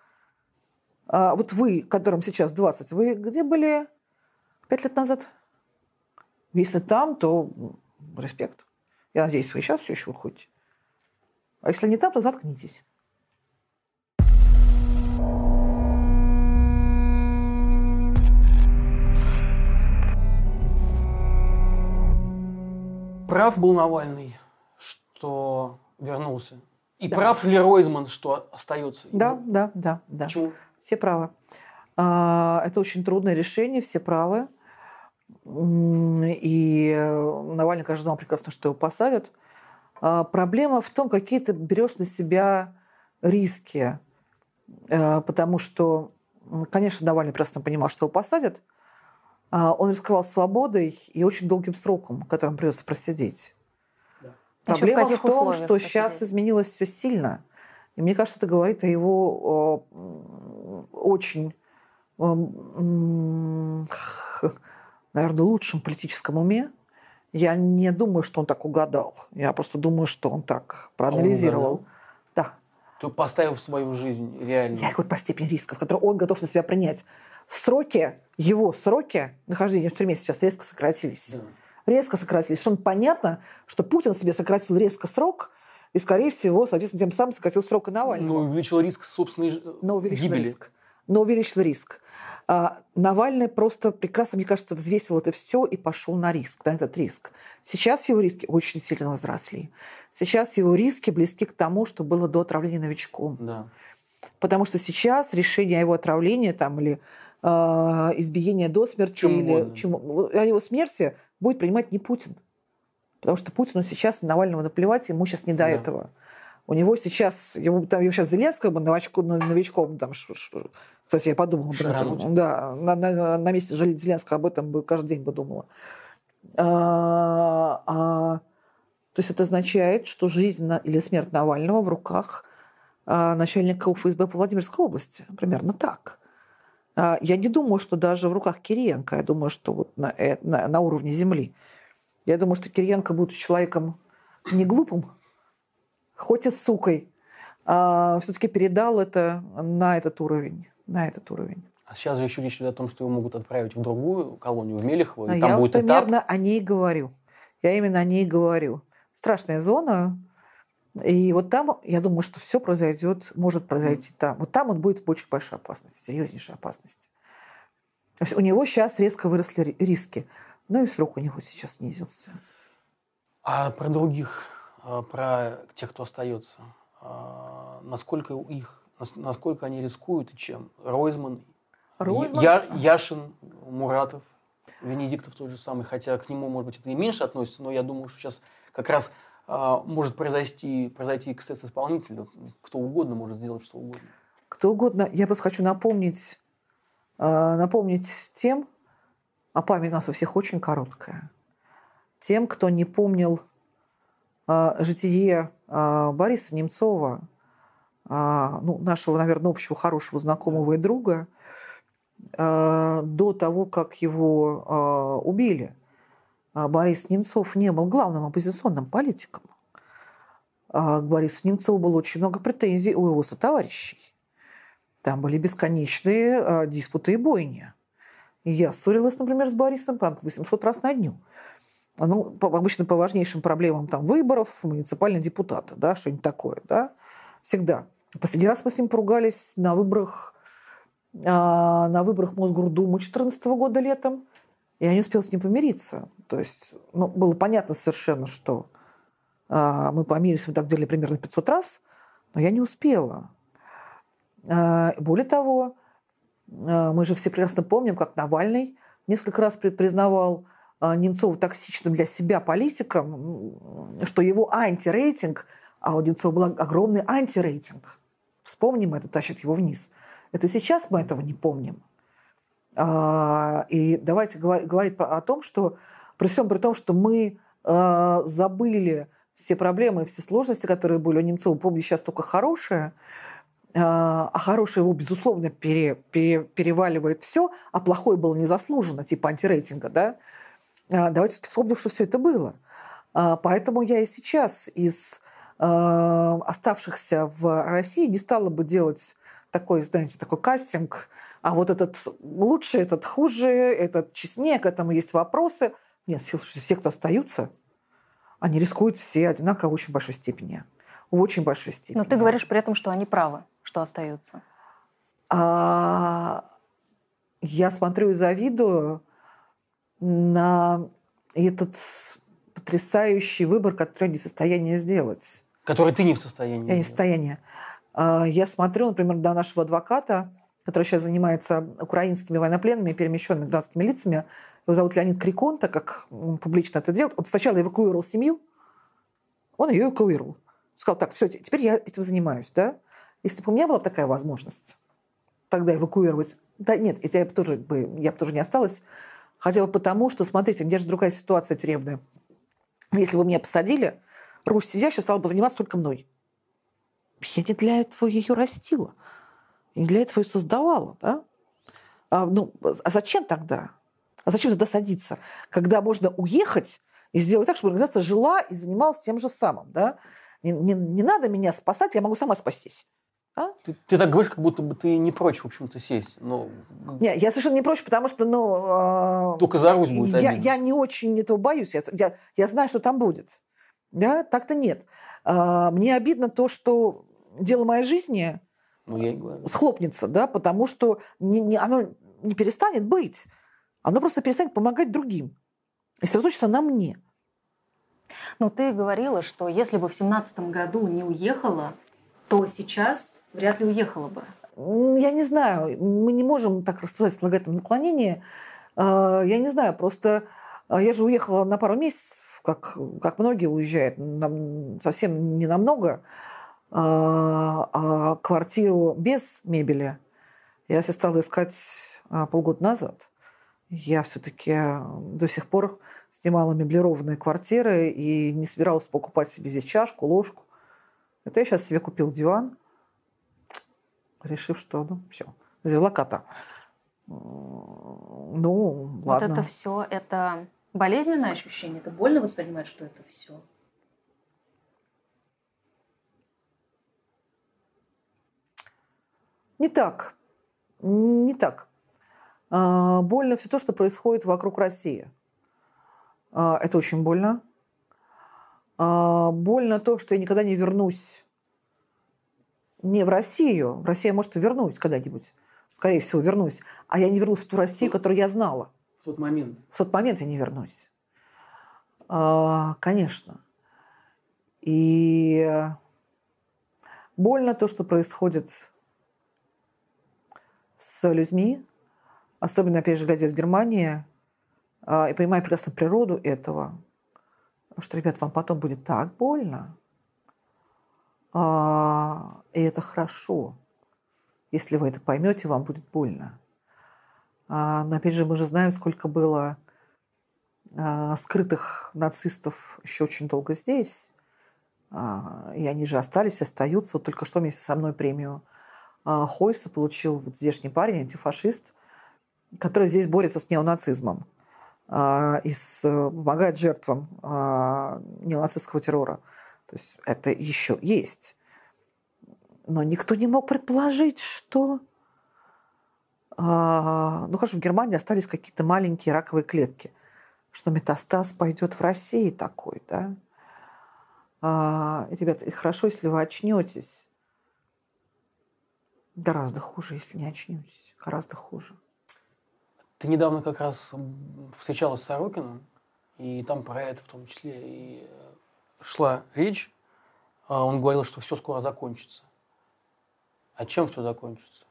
а вот вы, которым сейчас 20, вы где были пять лет назад? Если там, то респект. Я надеюсь, вы сейчас все еще выходите. А если не там, то заткнитесь. Прав был Навальный, что вернулся. И да. прав ли Ройзман, что остается? Да, да, да, да. Почему? Все правы. А, это очень трудное решение, все правы. И Навальный, каждый знал прекрасно, что его посадят. А, проблема в том, какие ты берешь на себя риски. А, потому что, конечно, Навальный прекрасно понимал, что его посадят. Он рисковал свободой и очень долгим сроком, которым придется просидеть. Да. Проблема в, в том, что посидеть? сейчас изменилось все сильно. И мне кажется, это говорит о его очень, [LAUGHS] наверное, лучшем политическом уме. Я не думаю, что он так угадал. Я просто думаю, что он так проанализировал. Он да. То поставив свою жизнь реально. Я говорю по степени рисков, которые он готов на себя принять. Сроки, его сроки нахождения в тюрьме сейчас резко сократились. Да. Резко сократились. Что понятно, что Путин себе сократил резко срок, и, скорее всего, соответственно, тем самым сократил срок и Навального. Но увеличил риск собственной Но увеличил гибели. риск. Но увеличил риск. А, Навальный просто прекрасно, мне кажется, взвесил это все и пошел на риск, на этот риск. Сейчас его риски очень сильно возросли. Сейчас его риски близки к тому, что было до отравления новичком. Да. Потому что сейчас решение о его отравлении там, или избиения до смерти, чем или чем, о его смерти будет принимать не Путин. Потому что Путину сейчас Навального наплевать, ему сейчас не до да. этого. У него сейчас, его, там, его сейчас Зеленского бы новичком, новичком там, ш, ш, кстати, я подумала об этом. Да, на, на, на месте Зеленского об этом бы каждый день бы думала. А, а, то есть это означает, что жизнь на, или смерть Навального в руках а, начальника УФСБ по Владимирской области. Примерно так. А, я не думаю, что даже в руках Кириенко. Я думаю, что вот на, э, на, на уровне земли. Я думаю, что Кириенко, будет человеком не глупым, хоть и сукой, а все-таки передал это на этот уровень. На этот уровень. А сейчас же еще речь идет о том, что его могут отправить в другую колонию, в Мелехово, и там я будет примерно этап. о ней говорю. Я именно о ней говорю. Страшная зона. И вот там, я думаю, что все произойдет, может произойти там. Вот там он будет в очень большой опасности, серьезнейшей опасности. То есть у него сейчас резко выросли риски. Ну и срок у него сейчас снизился. А про других, а, про тех, кто остается, а, насколько их, насколько они рискуют и чем? Ройзман, Ройзман? Я, Яшин, Муратов. Венедиктов тот же самый, хотя к нему, может быть, это и меньше относится, но я думаю, что сейчас как раз может произойти, произойти эксцесс исполнителя. Кто угодно может сделать что угодно. Кто угодно. Я просто хочу напомнить, а, напомнить тем, а память у нас у всех очень короткая, тем, кто не помнил а, житие Бориса Немцова, ну, нашего, наверное, общего хорошего знакомого и друга, до того, как его убили. А Борис Немцов не был главным оппозиционным политиком. А к Борису Немцову было очень много претензий у его сотоварищей. Там были бесконечные а, диспуты и бойни. И я ссорилась, например, с Борисом по 800 раз на дню. Ну, обычно по важнейшим проблемам там, выборов, муниципальные депутаты, да, что-нибудь такое, да, всегда. Последний раз мы с ним поругались на выборах, на выборах Мосгордумы 2014 года летом. Я не успела с ним помириться. То есть ну, было понятно совершенно, что э, мы помирились, мы так делали примерно 500 раз, но я не успела. Э, более того, э, мы же все прекрасно помним, как Навальный несколько раз при, признавал э, Немцова токсичным для себя политиком, что его антирейтинг, а у Немцова был огромный антирейтинг. Вспомним это, тащит его вниз. Это сейчас мы этого не помним. И давайте говорить о том, что при всем при том, что мы а, забыли все проблемы, все сложности, которые были у Немцова, помню сейчас только хорошее, а, а хорошее его, безусловно, пере, пере, переваливает все, а плохое было незаслуженно, типа антирейтинга, да? Давайте вспомним, что все это было. Поэтому я и сейчас из оставшихся в России не стала бы делать такой, знаете, такой кастинг, а вот этот лучше, этот хуже, этот честнее, к этому есть вопросы. Нет, все, кто остаются, они рискуют все одинаково в очень большой степени. В очень большой степени. Но ты говоришь при этом, что они правы, что остаются. А, я смотрю и завидую на этот потрясающий выбор, который они в состоянии сделать. Который ты не в состоянии. Я не в состоянии. А, я смотрю, например, на нашего адвоката, который сейчас занимается украинскими военнопленными, перемещенными гражданскими лицами. Его зовут Леонид Крикон, так как он публично это делает. Он сначала эвакуировал семью, он ее эвакуировал. Сказал, так, все, теперь я этим занимаюсь, да? Если бы у меня была такая возможность тогда эвакуировать, да нет, я бы тоже, я бы тоже не осталась, хотя бы потому, что, смотрите, у меня же другая ситуация тюремная. Если бы меня посадили, Русь сидящая стала бы заниматься только мной. Я не для этого ее растила. И для этого ее создавала. Да? А, ну, а зачем тогда? А зачем туда садиться? Когда можно уехать и сделать так, чтобы организация жила и занималась тем же самым. Да? Не, не, не надо меня спасать, я могу сама спастись. А? Ты, ты так говоришь, как будто бы ты не прочь, в общем-то, сесть. Но... Не, я совершенно не прочь, потому что, ну... Э, Только за Русь будет я, я не очень этого боюсь. Я, я, я знаю, что там будет. Да, так-то нет. Э, мне обидно то, что дело моей жизни ну, я и говорю. схлопнется, да, потому что не, не, оно не перестанет быть. Оно просто перестанет помогать другим. И сосредоточится на мне. Но ты говорила, что если бы в семнадцатом году не уехала, то сейчас вряд ли уехала бы. Я не знаю. Мы не можем так рассуждать в слагательном наклонении. А, я не знаю. Просто а, я же уехала на пару месяцев, как, как многие уезжают, совсем не намного. А, а, квартиру без мебели я себе стала искать полгода назад. Я все-таки до сих пор снимала меблированные квартиры и не собиралась покупать себе здесь чашку, ложку. Это я сейчас себе купил диван, решив, что ну все, завела кота. Ну, ладно. Вот это все, это болезненное ощущение? Это больно воспринимать, что это все? Не так. Не так. А, больно все то, что происходит вокруг России. А, это очень больно. А, больно то, что я никогда не вернусь не в Россию. В Россию я, может, и вернусь когда-нибудь. Скорее всего, вернусь. А я не вернусь в ту Россию, которую я знала. В тот момент. В тот момент я не вернусь. Конечно. И больно то, что происходит с людьми, особенно, опять же, глядя с Германии, и понимая прекрасно природу этого, что, ребят, вам потом будет так больно, и это хорошо. Если вы это поймете, вам будет больно. Но опять же, мы же знаем, сколько было скрытых нацистов еще очень долго здесь. И они же остались, остаются. Вот только что вместе со мной премию Хойса получил вот здешний парень, антифашист, который здесь борется с неонацизмом и с, помогает жертвам неонацистского террора. То есть это еще есть. Но никто не мог предположить, что... Ну, хорошо, в Германии остались какие-то маленькие раковые клетки. Что метастаз пойдет в России такой, да? А, ребята, и хорошо, если вы очнетесь. Гораздо хуже, если не очнетесь. Гораздо хуже. Ты недавно как раз встречалась с Сорокиным, и там про это в том числе и э, шла речь. А он говорил, что все скоро закончится. А чем все закончится?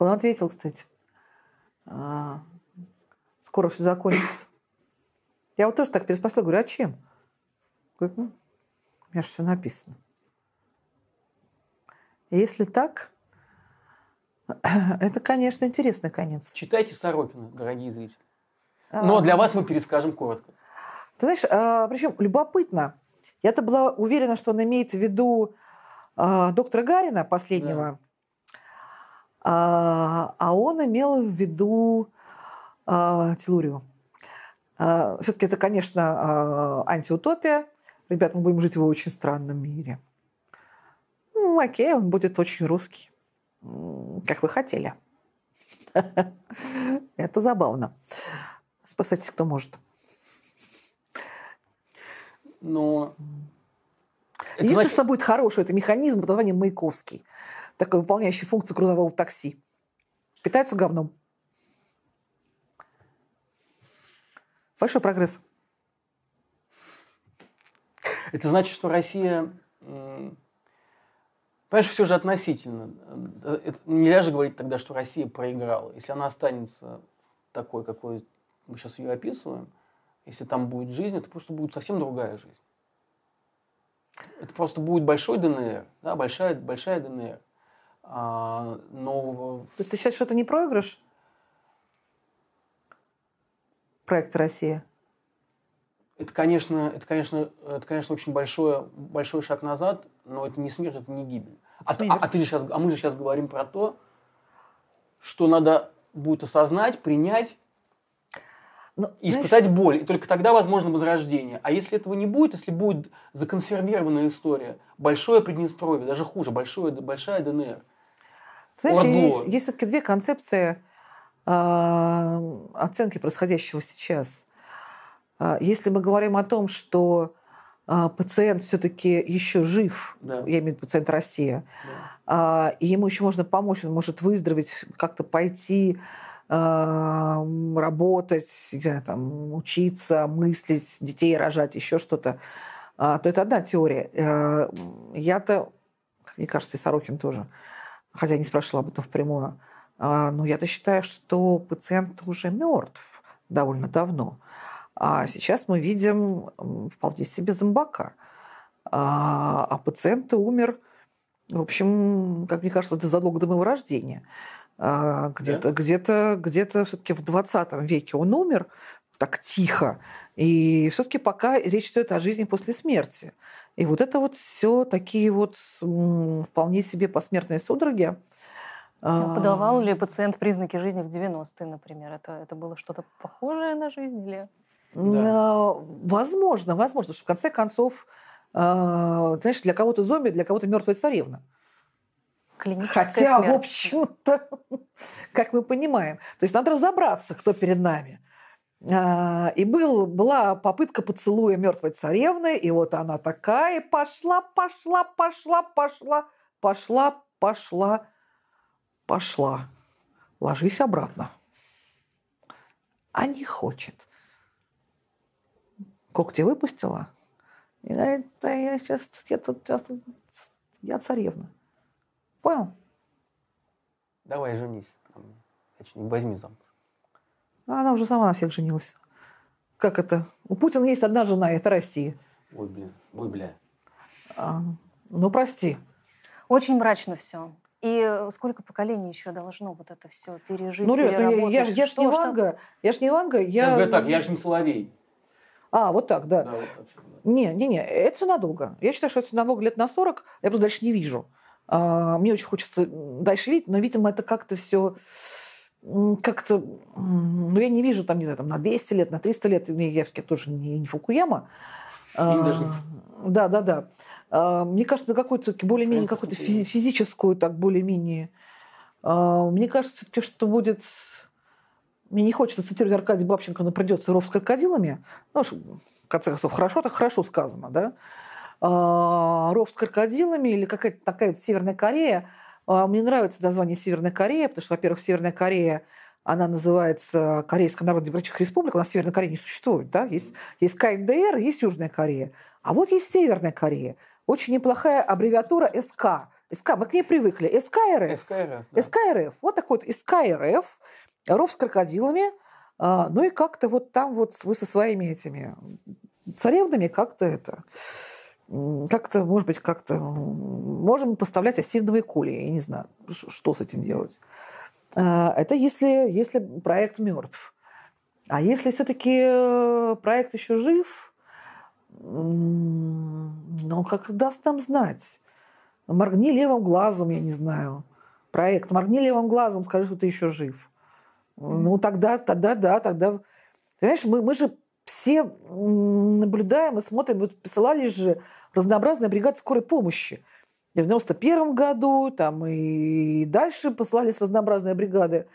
Он ответил, кстати. А, скоро все закончится. Я вот тоже так переспросила, говорю, а чем? Говорит, ну, у меня же все написано. Если так, [CLEARS THROAT] это, конечно, интересный конец. Читайте Сорокина, дорогие зрители. Но для вас мы перескажем коротко. Ты знаешь, а, причем любопытно. Я-то была уверена, что он имеет в виду а, доктора Гарина последнего, да. а, а он имел в виду а, Телурию. А, все-таки это, конечно, а, антиутопия. Ребят, мы будем жить в очень странном мире. Ну, окей, он будет очень русский, как вы хотели. [LAUGHS] Это забавно. Спасайтесь, кто может. Но... Это Единственное, значит... что будет хорошее, это механизм под названием Маяковский, такой выполняющий функцию грузового такси. Питаются говном. Большой прогресс. Это значит, что Россия... Понимаешь, все же относительно. Это, нельзя же говорить тогда, что Россия проиграла. Если она останется такой, какой мы сейчас ее описываем, если там будет жизнь, это просто будет совсем другая жизнь. Это просто будет большой ДНР, да, большая, большая ДНР. А, но... Ты считаешь, что это не проигрыш? Проект «Россия»? Это, конечно, это, конечно, это, конечно, очень большой, большой шаг назад, но это не смерть, это не гибель. А, а, а, ты сейчас, а мы же сейчас говорим про то, что надо будет осознать, принять но, и испытать знаешь... боль. И только тогда возможно возрождение. А если этого не будет, если будет законсервированная история, большое Приднестровье, даже хуже, большое, большая ДНР. Ты знаешь, есть, есть все-таки две концепции э, оценки происходящего сейчас. А, если мы говорим о том, что а, пациент все-таки еще жив, да. я имею в виду пациент Россия, да. и ему еще можно помочь, он может выздороветь, как-то пойти работать, там, учиться, мыслить, детей рожать, еще что-то, то это одна теория. Э, я-то, мне кажется, и Сорокин тоже, хотя не спрашивала об этом впрямую, но я-то считаю, что пациент уже мертв довольно давно. А сейчас мы видим вполне себе зомбака. А, а пациент умер, в общем, как мне кажется, задолго до моего рождения. А, где-то, да? где-то, где-то все-таки в 20 веке он умер так тихо. И все-таки пока речь идет о жизни после смерти. И вот это вот все такие вот вполне себе посмертные судороги. А подавал ли пациент признаки жизни в 90-е, например? Это, это было что-то похожее на жизнь? Или... Да. Возможно, возможно, что в конце концов, а, знаешь, для кого-то зомби, для кого-то мертвая царевна. Хотя, смерть. в общем-то, [LAUGHS] как мы понимаем, то есть надо разобраться, кто перед нами. А, и был, была попытка поцелуя мертвой царевны, и вот она такая пошла, пошла, пошла, пошла, пошла, пошла, пошла. Ложись обратно. А не хочет когти выпустила. И говорит, да я сейчас, я, тут, сейчас, я царевна. Понял? Давай женись. Возьми замуж. Она уже сама на всех женилась. Как это? У Путина есть одна жена, и это Россия. Ой, блин. Ой, бля. А, ну, прости. Очень мрачно все. И сколько поколений еще должно вот это все пережить, Ну, Ребят, ну, переработать? я, я, я ж не Ванга. Я ж не Ванга. Я... Сейчас говорят так, я же не Соловей. А, вот так, да. Да, вот так. да. Не, не, не, это все надолго. Я считаю, что это все надолго лет на 40. Я просто дальше не вижу. А, мне очень хочется дальше видеть, но, видимо, это как-то все как-то... Ну, я не вижу там, не знаю, там на 200 лет, на 300 лет. Я все-таки тоже не, не Фукуяма. И даже А, Да, да, да. А, Мне кажется, всё-таки более-менее какую-то физи- физическую, так более-менее. А, Мне кажется, все-таки, что будет... Мне не хочется цитировать Аркадия Бабченко, но придется ров с крокодилами. Ну, в конце концов, хорошо, так хорошо сказано, да? А, Ров с крокодилами или какая-то такая вот Северная Корея. А, Мне нравится название Северная Корея, потому что, во-первых, Северная Корея, она называется Корейская Народно-Демократическая Республика, у нас Северной Кореи не существует, да? Есть, есть КНДР, есть Южная Корея. А вот есть Северная Корея. Очень неплохая аббревиатура СК. СК, мы к ней привыкли. СКРФ. СКРФ. да. СКРФ. Вот такой вот СКРФ, ров с крокодилами. А, ну и как-то вот там вот вы со своими этими царевнами как-то это... Как-то, может быть, как-то можем поставлять осиновые кули. Я не знаю, что с этим делать. А, Это если, если проект мертв. А если все-таки проект еще жив, ну, как даст нам знать. Моргни левым глазом, я не знаю. Проект. Моргни левым глазом, скажи, что ты еще жив. Ну, тогда, тогда, да, тогда... Понимаешь, мы, мы же все наблюдаем и смотрим. Вот посылались же разнообразные бригады скорой помощи. И в 91 году, там и дальше посылались разнообразные бригады.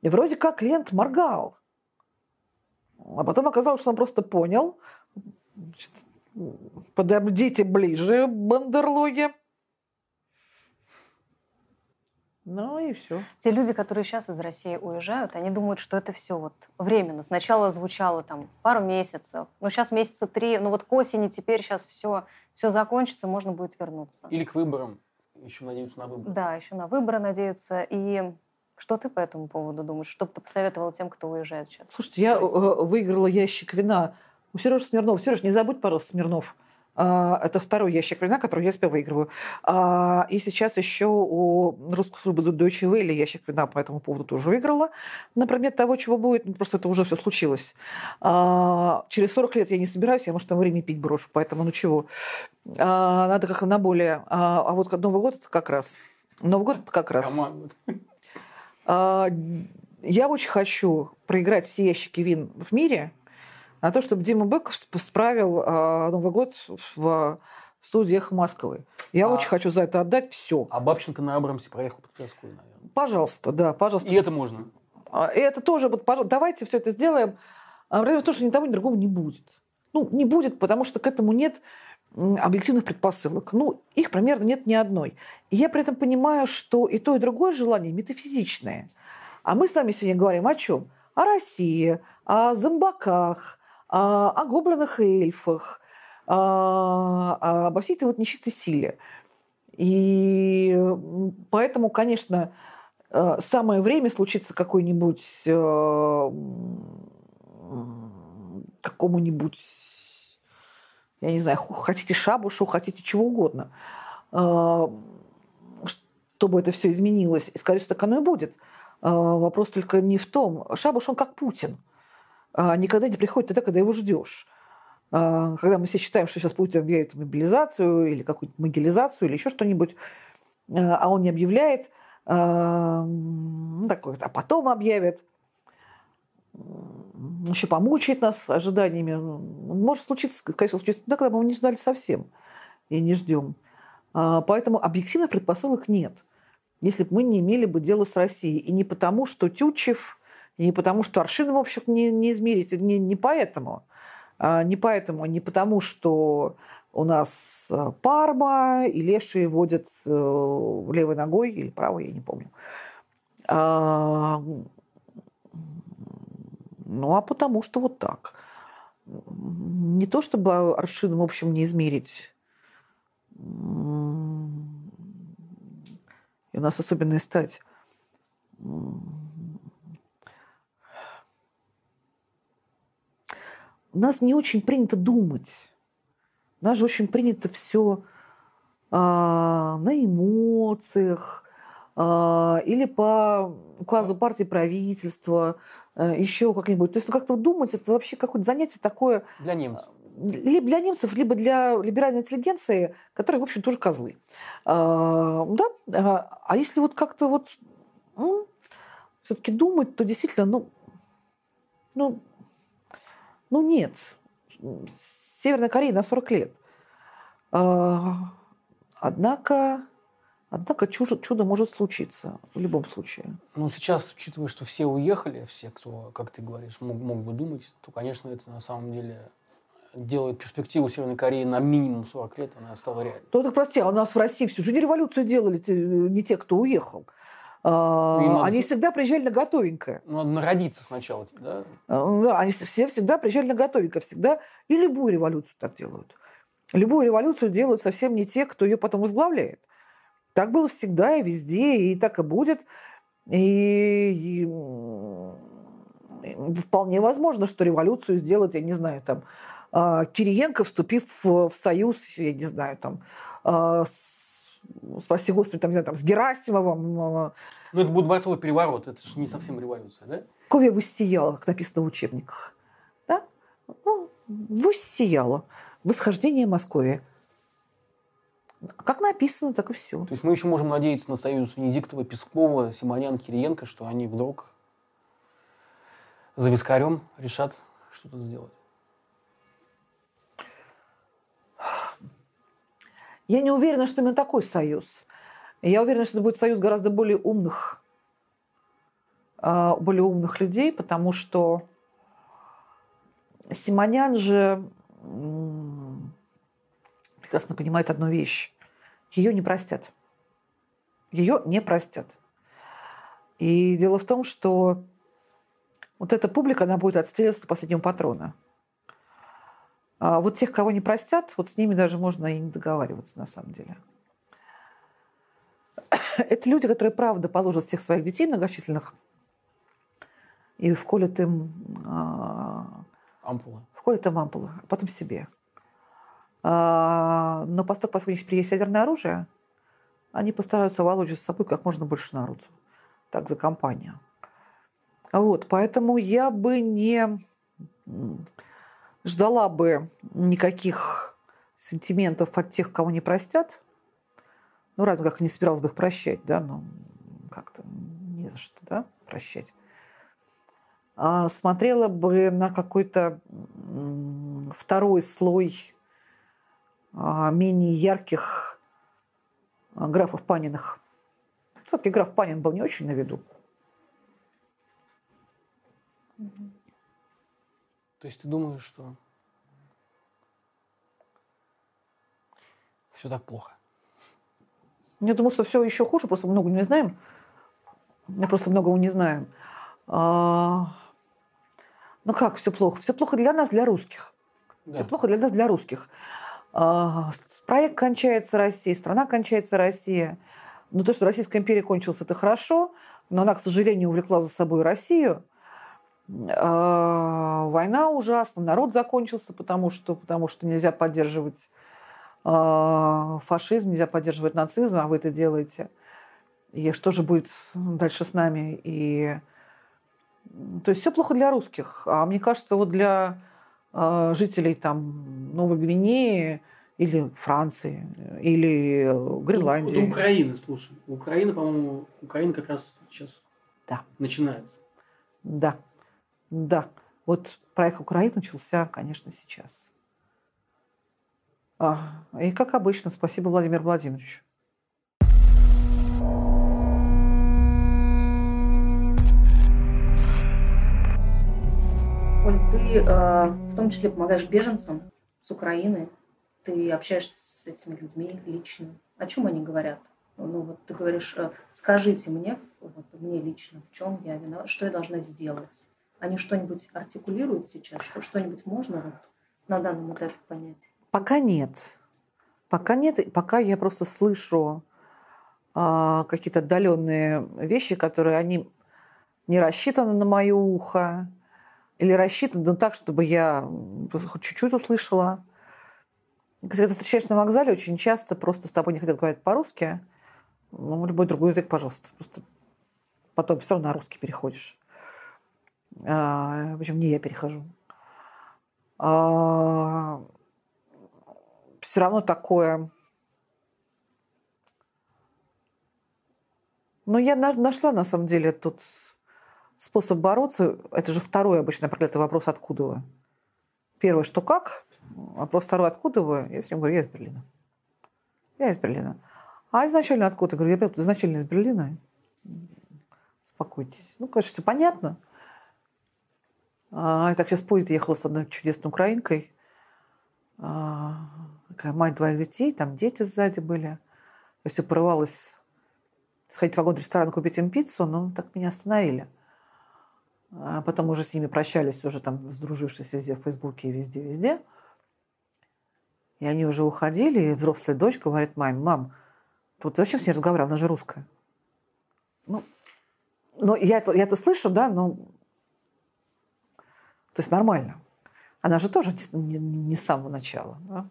И вроде как клиент моргал. А потом оказалось, что он просто понял. Значит, подойдите ближе, бандерлоги. Ну и все. Те люди, которые сейчас из России уезжают, они думают, что это все вот временно. Сначала звучало там пару месяцев, но сейчас месяца три, ну вот к осени теперь сейчас все, все закончится, можно будет вернуться. Или к выборам. Еще надеются на выборы. Да, еще на выборы надеются. И что ты по этому поводу думаешь? Что бы ты посоветовала тем, кто уезжает сейчас? Слушайте, я э, выиграла ящик вина у Сережи Смирнова. Сереж, не забудь, пожалуйста, Смирнов. А, Это второй ящик вина, который я себя выигрываю. А, И сейчас еще у русской службы Deutsche Welle ящик вина по этому поводу тоже выиграла. На предмет того, чего будет, ну, просто это уже все случилось. А, Через 40 лет я не собираюсь, я, может, там время пить брошу, поэтому ну чего. Надо как-то на более... А вот Новый год это как раз. Новый год это как раз. Команда. Я очень хочу проиграть все ящики вин в мире на то, чтобы Дима Быков сп- справил а, Новый год в студии «Эхо Москвы». Я А- очень хочу за это отдать все. А Бабченко на Абрамсе проехал по Тверскую, наверное. Пожалуйста, да, пожалуйста. И это можно. А, И это тоже, вот, пожалуйста, давайте все это сделаем. А проблема в том, что ни того, ни другого не будет. Ну, не будет, потому что к этому нет объективных предпосылок. Ну, их примерно нет ни одной. И я при этом понимаю, что и то, и другое желание метафизичное. А мы с вами сегодня говорим о чем? О России, о зомбаках, о, о гоблинах и эльфах, а, а, обо всей этой вот нечистой силе. И поэтому, конечно, э, самое время случится какой-нибудь э, какому-нибудь, я не знаю, хотите шабушу, хотите чего угодно, чтобы это все изменилось. И, скорее всего, так оно и будет. Вопрос только не в том. Шабуш, он как Путин. А, Никогда не приходит тогда, когда его ждешь. А, Когда мы все считаем, что сейчас Путин объявит мобилизацию или какую-нибудь могилизацию или еще что-нибудь, э, а он не объявляет, а, ну, такой, а потом объявит, еще помучает нас ожиданиями. Может случиться, всего, случится тогда, когда мы его не ждали совсем и не ждем. А, Поэтому объективных предпосылок нет, если бы мы не имели бы дело с Россией. И не потому, что Тютчев, не потому, что Аршином, общем, не, не измерить, не, не поэтому. А, Не поэтому, не потому, что у нас э, Парма и Лешие водят э, левой ногой или правой, я не помню. А, Ну, а потому что вот так. Не то, чтобы аршином, в общем, не измерить. И у нас особенная стать. У нас не очень принято думать. У нас же очень принято все а, на эмоциях а, или по указу партии правительства, а, еще как-нибудь. То есть ну, как-то думать, это вообще какое-то занятие такое... Для немцев. Либо для немцев, либо для либеральной интеллигенции, которые, в общем, тоже козлы. А, да? А, а если вот как-то вот ну, все-таки думать, то действительно, ну, ну, ну нет. Северная Корея на 40 лет. А, однако, однако чудо, чудо может случиться в любом случае. Ну, сейчас, учитывая, что все уехали, все, кто, как ты говоришь, мог, мог бы думать, то, конечно, это на самом деле делает перспективу Северной Кореи на минимум 40 лет, она стала реальной. Ну, так прости, а у нас в России всю жизнь революцию делали не те, кто уехал. А, они всегда приезжали на готовенькое. Ну, надо народиться сначала, да? А, да, они все всегда приезжали на готовенькое. Всегда. И любую революцию так делают. Любую революцию делают совсем не те, кто ее потом возглавляет. Так было всегда и везде, и так и будет. И, и вполне возможно, что революцию сделать, я не знаю, там, а, Кириенко, вступив в, в союз, я не знаю, там, с спаси Господи, там, не знаю, там, с Герасимовым. Ну, это будет дворцовый переворот, это же не совсем революция, да? Ковья воссияла, как написано в учебниках. Да? Ну, воссияла. Восхождение Москвы. Как написано, так и все. То есть мы еще можем надеяться на союз Венедиктова, Пескова, Симонян, Кириенко, что они вдруг за вискарем решат что-то сделать. Я не уверена, что именно такой союз. Я уверена, что это будет союз гораздо более умных, а, более умных людей, потому что Симонян же прекрасно понимает одну вещь. Ее не простят. Ее не простят. И дело в том, что вот эта публика, она будет отстреливаться до последнего патрона. А вот тех, кого не простят, вот с ними даже можно и не договариваться на самом деле. [COUGHS] Это люди, которые, правда, положат всех своих детей многочисленных и вколят им... А, ампулы. Вколят им ампулы, а потом себе. А, но поскольку, поскольку у них есть ядерное оружие, они постараются волочь с собой как можно больше народу. Так, за компанию. Вот, поэтому я бы не ждала бы никаких сентиментов от тех, кого не простят. Ну, равно как не собиралась бы их прощать, да, но как-то не за что, да, прощать. А смотрела бы на какой-то второй слой а, менее ярких а, графов Паниных. Все-таки граф Панин был не очень на виду. То есть ты думаешь, что все так плохо? Я думаю, что все еще хуже, просто много не знаем. Мы просто многого не знаем. А... Ну как все плохо? Все плохо для нас, для русских. Да. Все плохо для нас, для русских. А... Проект кончается Россия, страна кончается Россия. Но то, что Российская империя кончилась, это хорошо, но она, к сожалению, увлекла за собой Россию. А, война ужасна, народ закончился, потому что, потому что нельзя поддерживать а, фашизм, нельзя поддерживать нацизм, а вы это делаете. И что же будет дальше с нами? И... То есть все плохо для русских. А мне кажется, вот для а, жителей там, Новой Гвинеи или Франции, или Гренландии. Вот Украины, слушай. Украина, по-моему, Украина как раз сейчас да. начинается. Да. Да, вот проект Украины начался, конечно, сейчас. А, и как обычно, спасибо, Владимир Владимирович. Оль, ты э, в том числе помогаешь беженцам с Украины. Ты общаешься с этими людьми лично. О чем они говорят? Ну вот ты говоришь, э, скажите мне, вот, мне лично, в чем я виноват, что я должна сделать? Они что-нибудь артикулируют сейчас? Что, что-нибудь можно вот на данном этапе понять? Пока нет. Пока нет. Пока я просто слышу а, какие-то отдаленные вещи, которые они не рассчитаны на мое ухо. или рассчитан ну, так, чтобы я хоть чуть-чуть услышала. Когда ты встречаешь на вокзале, очень часто просто с тобой не хотят говорить по-русски. Ну, любой другой язык, пожалуйста. Просто потом все равно на русский переходишь. А, причем не я перехожу. А, все равно такое... Но я нашла, на самом деле, тут способ бороться. Это же второй обычно проклятый вопрос, откуда вы. Первое, что как, вопрос второй, откуда вы. Я всем говорю, я из Берлина. Я из Берлина. А изначально откуда? Я говорю, я изначально из Берлина. Успокойтесь. Ну, конечно, все понятно. А, я так сейчас поезд ехала с одной чудесной украинкой. А, такая мать двоих детей, там дети сзади были. Я все порывалась сходить в вагон-ресторан, купить им пиццу, но так меня остановили. А потом уже с ними прощались, уже там сдружившись везде в Фейсбуке и везде-везде. И они уже уходили, и взрослая дочь говорит маме, мам, вот зачем с ней разговаривал, она же русская. Ну, ну я это, я это слышу, да, но... То есть нормально. Она же тоже не, не, с самого начала. Да?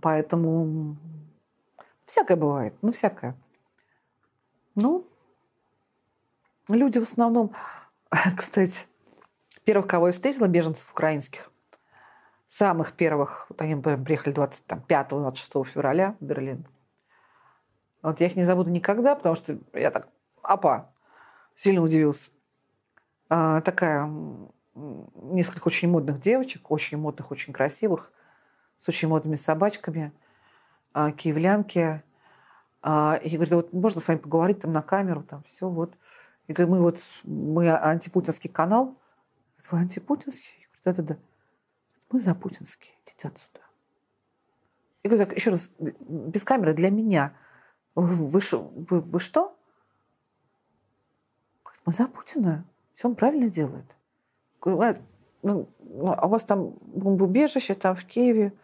Поэтому всякое бывает, ну всякое. Ну, люди в основном, [LAUGHS] кстати, первых, кого я встретила, беженцев украинских, самых первых, вот они приехали 25-26 февраля в Берлин. Вот я их не забуду никогда, потому что я так, апа, сильно удивился. А, такая, несколько очень модных девочек, очень модных, очень красивых, с очень модными собачками, а, киевлянки. А, и говорит, вот можно с вами поговорить там на камеру, там все, вот. И говорит, мы вот, мы антипутинский канал. Говорит, вы антипутинский? Я говорю, да-да-да. Мы за путинский, идите отсюда. Я говорю, так, еще раз, без камеры, для меня. Вы, вы, вы, вы что? Говорит, мы за Путина. Все он правильно делает. Говорю, ну, а у вас там бомбоубежище там в Киеве?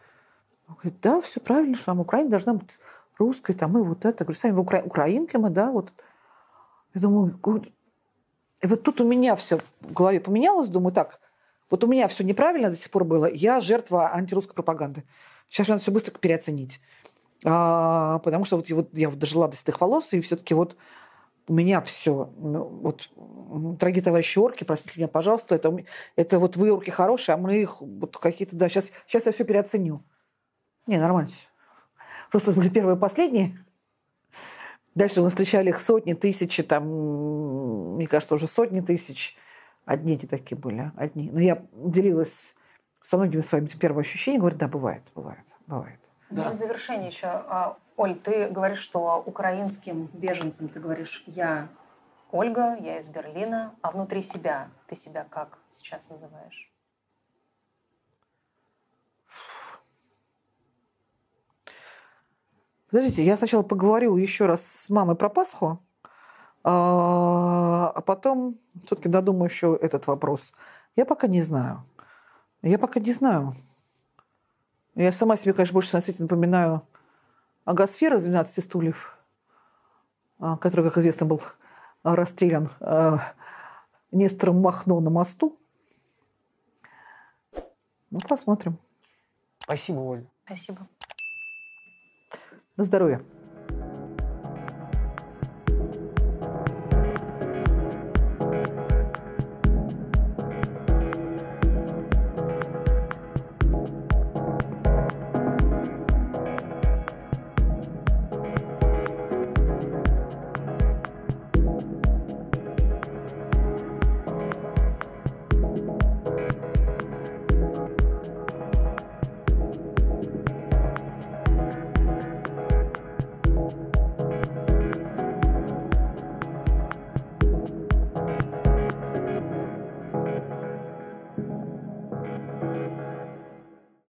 Он говорит, да, все правильно, что нам Украина должна быть русской, там, и вот это. Говорю, сами укра... украинки мы, да, вот. Я думаю, и вот тут у меня все в голове поменялось, думаю, так, вот у меня все неправильно до сих пор было, я жертва антирусской пропаганды. Сейчас надо все быстро переоценить. А, потому что вот, вот я вот дожила до седых волос, и все-таки вот у меня все. Ну, вот, дорогие товарищи орки, простите меня, пожалуйста, это, это вот вы орки хорошие, а мы их вот какие-то, да, сейчас, сейчас я все переоценю. Не, нормально все. Просто были первые и последние. Дальше мы встречали их сотни, тысячи, там, мне кажется, уже сотни тысяч. Одни эти такие были, одни. Но я делилась со многими своими первыми ощущениями, говорю, да, бывает, бывает, бывает. Да. Ну, в завершение еще, а, Оль, ты говоришь, что украинским беженцам ты говоришь, я Ольга, я из Берлина, а внутри себя ты себя как сейчас называешь? Подождите, я сначала поговорю еще раз с мамой про Пасху, а, а потом все-таки додумаю еще этот вопрос. Я пока не знаю. Я пока не знаю. Я сама себе, конечно, больше на свете напоминаю агосфера из 12 стульев, а, который, как известно, был расстрелян а, Нестором Махно на мосту. Ну, посмотрим. Спасибо, Оль. Спасибо. На здоровье.